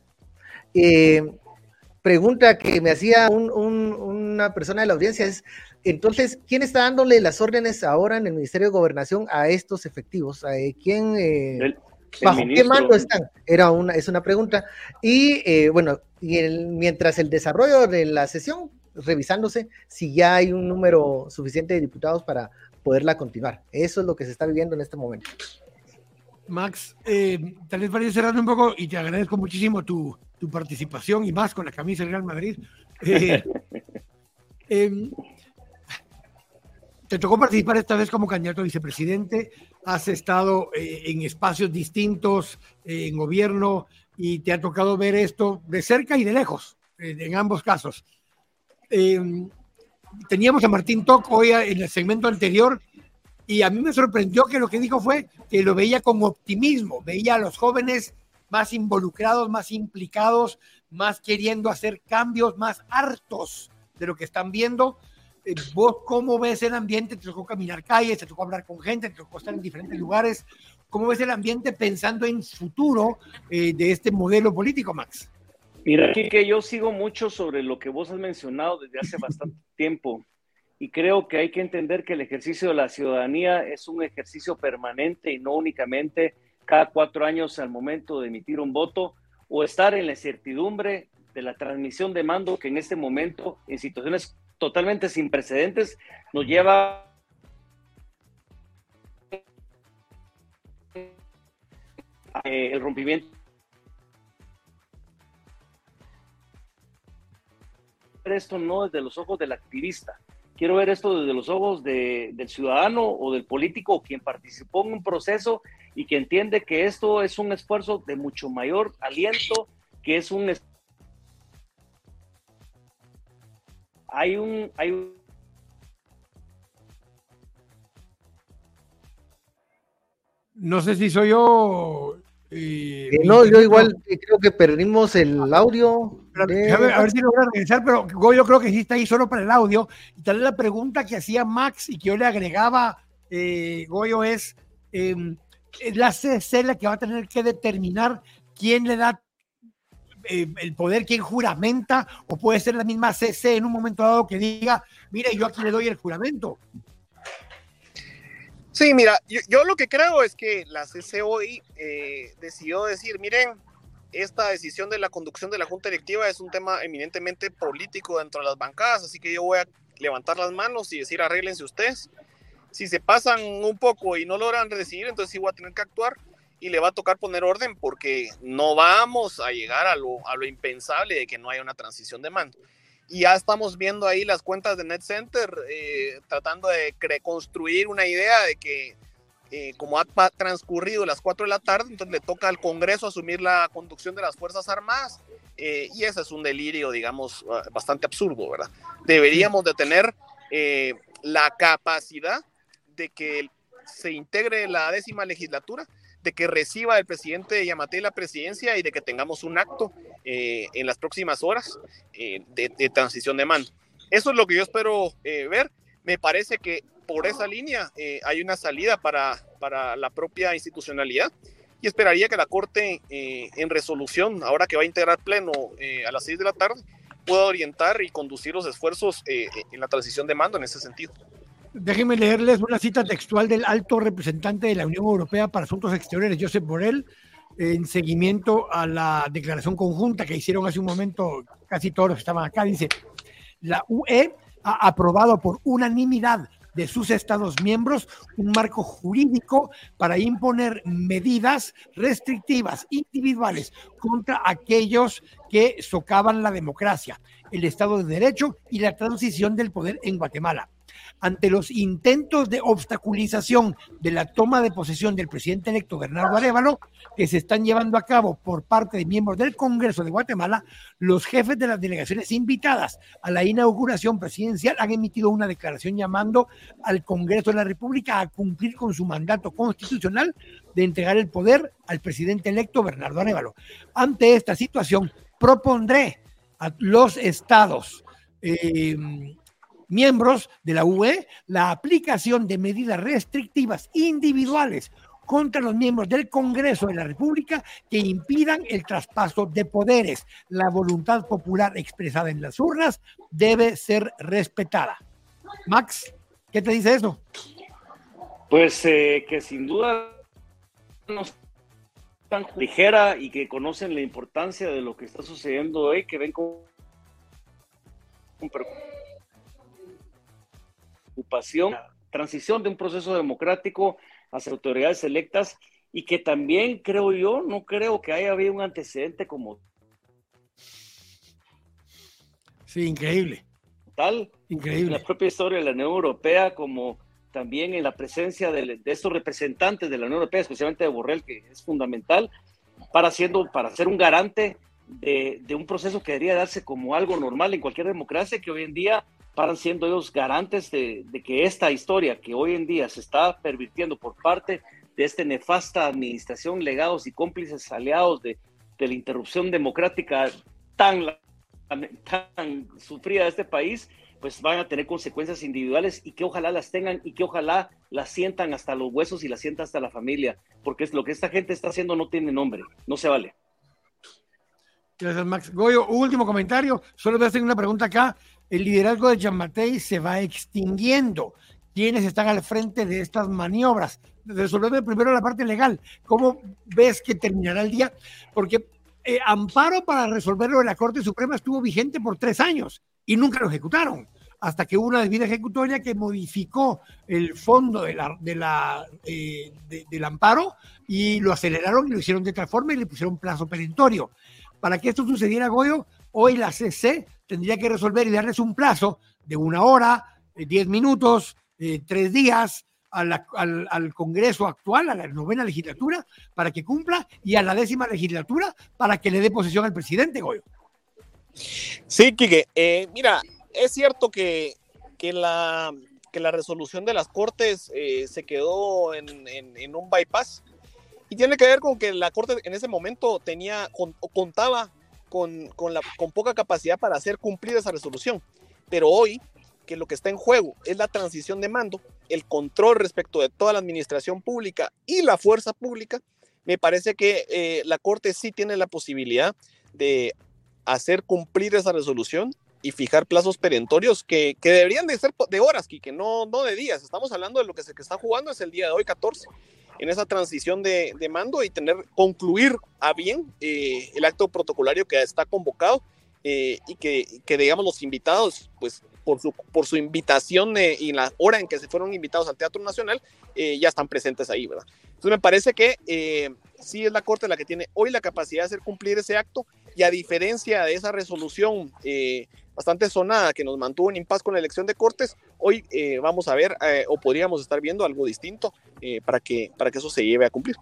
pregunta que me hacía una persona de la audiencia es, entonces, ¿quién está dándole las órdenes ahora en el Ministerio de Gobernación a estos efectivos? ¿Quién, eh, bajo qué mando están? Era una, es una pregunta. Y eh, bueno, y mientras el desarrollo de la sesión, revisándose si ya hay un número suficiente de diputados para poderla continuar. Eso es lo que se está viviendo en este momento. Max, eh, tal vez para ir cerrando un poco, y te agradezco muchísimo tu, tu participación y más con la camisa del Real Madrid. Eh, em, te tocó participar esta vez como candidato a vicepresidente, has estado eh, en espacios distintos, eh, en gobierno, y te ha tocado ver esto de cerca y de lejos, en ambos casos. Em, teníamos a Martín Toc hoy en el segmento anterior y a mí me sorprendió que lo que dijo fue que lo veía con optimismo, veía a los jóvenes más involucrados, más implicados, más queriendo hacer cambios, más hartos de lo que están viendo. Eh, ¿Vos cómo ves el ambiente? ¿Te tocó caminar calles? ¿Te tocó hablar con gente? ¿Te tocó estar en diferentes lugares? ¿Cómo ves el ambiente pensando en futuro eh, de este modelo político, Max? Mira, que yo sigo mucho sobre lo que vos has mencionado desde hace bastante tiempo y creo que hay que entender que el ejercicio de la ciudadanía es un ejercicio permanente y no únicamente cada cuatro años al momento de emitir un voto o estar en la incertidumbre de la transmisión de mando que en este momento, en situaciones totalmente sin precedentes, nos lleva eh, el rompimiento esto no desde los ojos del activista, quiero ver esto desde los ojos del ciudadano o del político quien participó en un proceso y que entiende que esto es un esfuerzo de mucho mayor aliento, que es un... Hay un... Hay un no sé si soy yo. Eh, eh, no, yo igual creo que perdimos el audio. A, ver, si lo voy a regresar, pero yo creo que sí está ahí solo para el audio. Y tal vez la pregunta que hacía Max y que yo le agregaba, eh, Goyo, es: em, es la CC la que va a tener que determinar quién le da eh, el poder, quién juramenta, o puede ser la misma CC en un momento dado que diga, mire, yo aquí le doy el juramento. Sí, mira, yo, lo que creo es que la CC hoy eh, decidió decir, miren, esta decisión de la conducción de la Junta Directiva es un tema eminentemente político dentro de las bancadas, así que yo voy a levantar las manos y decir, arréglense ustedes si se pasan un poco y no logran decidir, entonces sí voy a tener que actuar y le va a tocar poner orden porque no vamos a llegar a lo, a lo impensable de que no haya una transición de mando. Y ya estamos viendo ahí las cuentas de Net Center eh, tratando de reconstruir una idea de que eh, como ha transcurrido las 4 de la tarde, entonces le toca al Congreso asumir la conducción de las Fuerzas Armadas. Eh, y ese es un delirio, digamos, bastante absurdo, ¿verdad? Deberíamos de tener la capacidad de que se integre la décima legislatura, de que reciba el presidente Yamate la presidencia y de que tengamos un acto eh, en las próximas horas eh, de, transición de mando. Eso es lo que yo espero eh, ver. Me parece que por esa línea hay una salida para, para la propia institucionalidad y esperaría que la Corte en resolución, ahora que va a integrar pleno a las seis de la tarde, pueda orientar y conducir los esfuerzos en la transición de mando en ese sentido. Déjenme leerles una cita textual del alto representante de la Unión Europea para Asuntos Exteriores, Josep Borrell, en seguimiento a la declaración conjunta que hicieron hace un momento casi todos los que estaban acá. Dice, la UE ha aprobado por unanimidad de sus Estados miembros un marco jurídico para imponer medidas restrictivas individuales contra aquellos que socavan la democracia, el Estado de Derecho y la transición del poder en Guatemala ante los intentos de obstaculización de la toma de posesión del presidente electo Bernardo Arevalo, que se están llevando a cabo por parte de miembros del Congreso de Guatemala, los jefes de las delegaciones invitadas a la inauguración presidencial han emitido una declaración llamando al Congreso de la República a cumplir con su mandato constitucional de entregar el poder al presidente electo Bernardo Arevalo. Ante esta situación, propondré a los estados eh, miembros de la UE la aplicación de medidas restrictivas individuales contra los miembros del Congreso de la República que impidan el traspaso de poderes. La voluntad popular expresada en las urnas debe ser respetada. Max, ¿qué te dice eso? Pues eh, que sin duda no tan ligera y que conocen la importancia de lo que está sucediendo hoy, que ven con, con preocupación, transición de un proceso democrático hacia autoridades electas y que también creo yo, no creo que haya habido un antecedente como Sí, increíble. tal, Increíble. en la propia historia de la Unión Europea, como también en la presencia de, de estos representantes de la Unión Europea, especialmente de Borrell, que es fundamental para, siendo, para ser un garante de, de un proceso que debería darse como algo normal en cualquier democracia, que hoy en día paran siendo ellos garantes de, que esta historia que hoy en día se está pervirtiendo por parte de esta nefasta administración, legados y cómplices aliados de, de la interrupción democrática tan, tan sufrida de este país, pues van a tener consecuencias individuales y que ojalá las tengan y que ojalá las sientan hasta los huesos y las sientan hasta la familia, porque es lo que esta gente está haciendo no tiene nombre, no se vale. Gracias, Max. Goyo, último comentario. Solo voy a hacer una pregunta acá. El liderazgo de Jean Matei se va extinguiendo. ¿Quiénes están al frente de estas maniobras? Resolverme primero la parte legal. ¿Cómo ves que terminará el día? Porque eh, amparo para resolverlo de la Corte Suprema estuvo vigente por tres años y nunca lo ejecutaron. Hasta que hubo una debida ejecutoria que modificó el fondo de la, de la, eh, de, del amparo y lo aceleraron y lo hicieron de otra forma y le pusieron plazo perentorio. Para que esto sucediera, Goyo, hoy la CC tendría que resolver y darles un plazo de una hora, eh, diez minutos, eh, tres días al, Congreso actual, a la novena legislatura, para que cumpla, y a la décima legislatura para que le dé posesión al presidente, Goyo. Sí, Quique, eh, mira, es cierto que, que, la, que la resolución de las Cortes eh, se quedó en, en, en, un bypass y tiene que ver con que la Corte en ese momento tenía con, contaba con, con, la, con poca capacidad para hacer cumplir esa resolución. Pero hoy, que lo que está en juego es la transición de mando, el control respecto de toda la administración pública y la fuerza pública, me parece que eh, la Corte sí tiene la posibilidad de hacer cumplir esa resolución y fijar plazos perentorios que, que deberían de ser de horas, que no, no de días. Estamos hablando de lo que se que está jugando es el día de hoy, 14, en esa transición de, de mando y tener, concluir a bien eh, el acto protocolario que está convocado eh, y que, que, digamos, los invitados, pues por su, por su invitación eh, y la hora en que se fueron invitados al Teatro Nacional, eh, ya están presentes ahí, ¿verdad? Entonces me parece que eh, sí es la Corte la que tiene hoy la capacidad de hacer cumplir ese acto y a diferencia de esa resolución eh, bastante sonada que nos mantuvo en impas con la elección de Cortes, hoy eh, vamos a ver o podríamos estar viendo algo distinto para, que, para que eso se lleve a cumplir.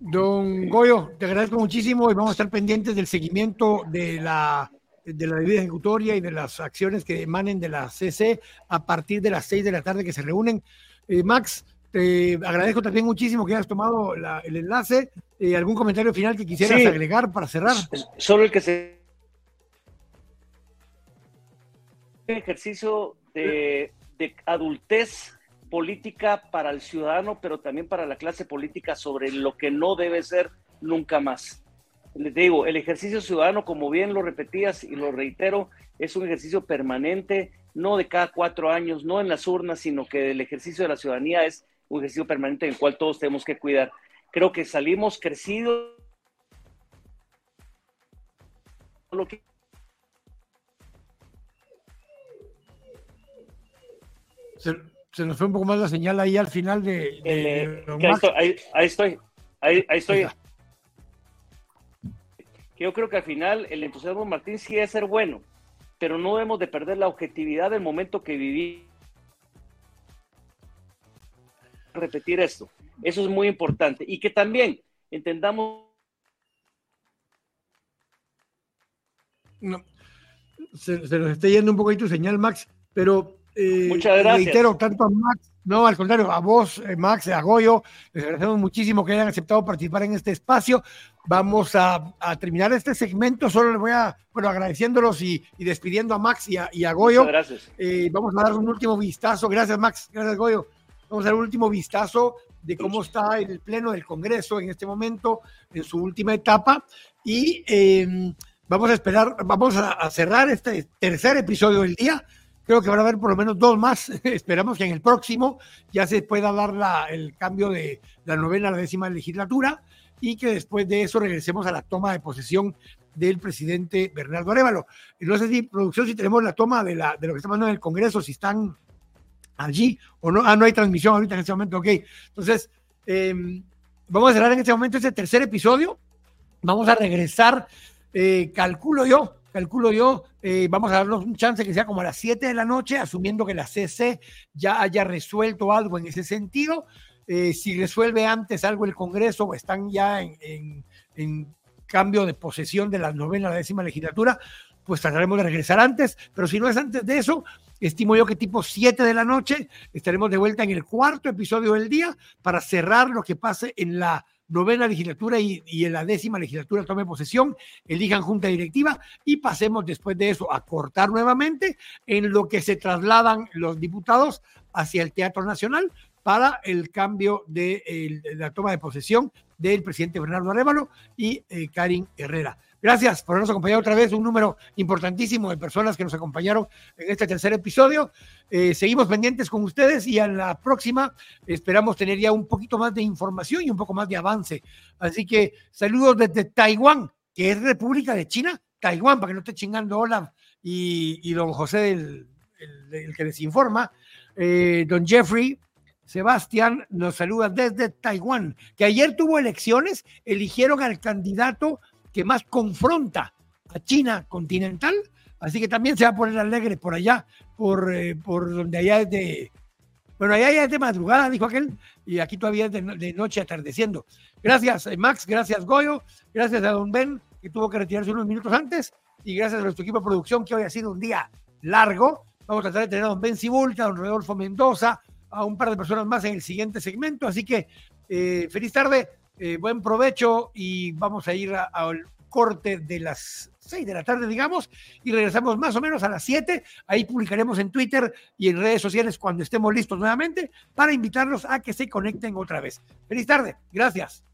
Don Goyo, te agradezco muchísimo y vamos a estar pendientes del seguimiento de la de la debida ejecutoria y de las acciones que emanen de la CC a partir de las seis de la tarde que se reúnen. Eh, Max, te agradezco también muchísimo que hayas tomado la, el enlace. Eh, ¿Algún comentario final que quisieras sí. agregar para cerrar? Solo el que se... ejercicio de, adultez política para el ciudadano, pero también para la clase política sobre lo que no debe ser nunca más les digo, el ejercicio ciudadano, como bien lo repetías y lo reitero, es un ejercicio permanente, no de cada cuatro años, no en las urnas, sino que el ejercicio de la ciudadanía es un ejercicio permanente en el cual todos tenemos que cuidar. Creo que salimos crecidos. Se, se, nos fue un poco más la señal ahí al final de... de eh, ahí, estoy, ahí, ahí, estoy, ahí, ahí estoy. Ahí yo creo que al final el entusiasmo de Martín sí debe ser bueno, pero no debemos de perder la objetividad del momento que viví. Repetir esto, eso es muy importante y que también entendamos. No, se, se, nos está yendo un poquito tu señal, Max, pero eh, Muchas gracias. reitero tanto a Max, no, al contrario, a vos, eh, Max, a Goyo, les agradecemos muchísimo que hayan aceptado participar en este espacio. Vamos a, a terminar este segmento, solo les voy a, bueno, agradeciéndolos y, y despidiendo a Max y a, y a Goyo. Muchas gracias. Eh, vamos a dar un último vistazo, gracias Max, gracias Goyo. Vamos a dar un último vistazo de cómo está el Pleno del Congreso en este momento, en su última etapa, y eh, vamos a esperar, vamos a, a cerrar este tercer episodio del día Creo que van a haber por lo menos dos más. Esperamos que en el próximo ya se pueda dar la, el cambio de la novena a la décima legislatura y que después de eso regresemos a la toma de posesión del presidente Bernardo Arevalo. No sé si, producción, si tenemos la toma de, la, de lo que está pasando en el Congreso, si están allí o no. Ah, no hay transmisión ahorita en este momento, ok. Entonces, eh, vamos a cerrar en este momento este tercer episodio. Vamos a regresar, eh, calculo yo, calculo yo, eh, vamos a darnos un chance que sea como a las 7 de la noche, asumiendo que la CC ya haya resuelto algo en ese sentido. Eh, si resuelve antes algo el Congreso o están ya en, en, en, cambio de posesión de la novena a la décima legislatura, pues trataremos de regresar antes, pero si no es antes de eso, estimo yo que tipo 7 de la noche estaremos de vuelta en el cuarto episodio del día para cerrar lo que pase en la novena legislatura y, en la décima legislatura tome posesión, elijan junta directiva y pasemos después de eso a cortar nuevamente en lo que se trasladan los diputados hacia el Teatro Nacional para el cambio de la toma de posesión del presidente Bernardo Arevalo y eh, Karin Herrera. Gracias por habernos acompañado otra vez, un número importantísimo de personas que nos acompañaron en este tercer episodio. Eh, seguimos pendientes con ustedes y a la próxima esperamos tener ya un poquito más de información y un poco más de avance. Así que saludos desde Taiwán, que es República de China, Taiwán, para que no esté chingando Olaf y, don José, el, que les informa. Eh, don Jeffrey, Sebastián nos saluda desde Taiwán, que ayer tuvo elecciones, eligieron al candidato que más confronta a China continental, así que también se va a poner alegre por allá, por, eh, por donde allá es de, bueno, allá ya es de madrugada, dijo aquel, y aquí todavía es de, de noche atardeciendo. Gracias, eh, Max, gracias, Goyo, gracias a Don Ben, que tuvo que retirarse unos minutos antes, y gracias a nuestro equipo de producción, que hoy ha sido un día largo. Vamos a tratar de tener a Don Ben Cibulta, a Don Rodolfo Mendoza, a un par de personas más en el siguiente segmento, así que eh, feliz tarde, eh, buen provecho y vamos a ir al corte de las 6 de la tarde, digamos, y regresamos más o menos a las 7. Ahí publicaremos en Twitter y en redes sociales cuando estemos listos nuevamente para invitarlos a que se conecten otra vez. Feliz tarde, gracias.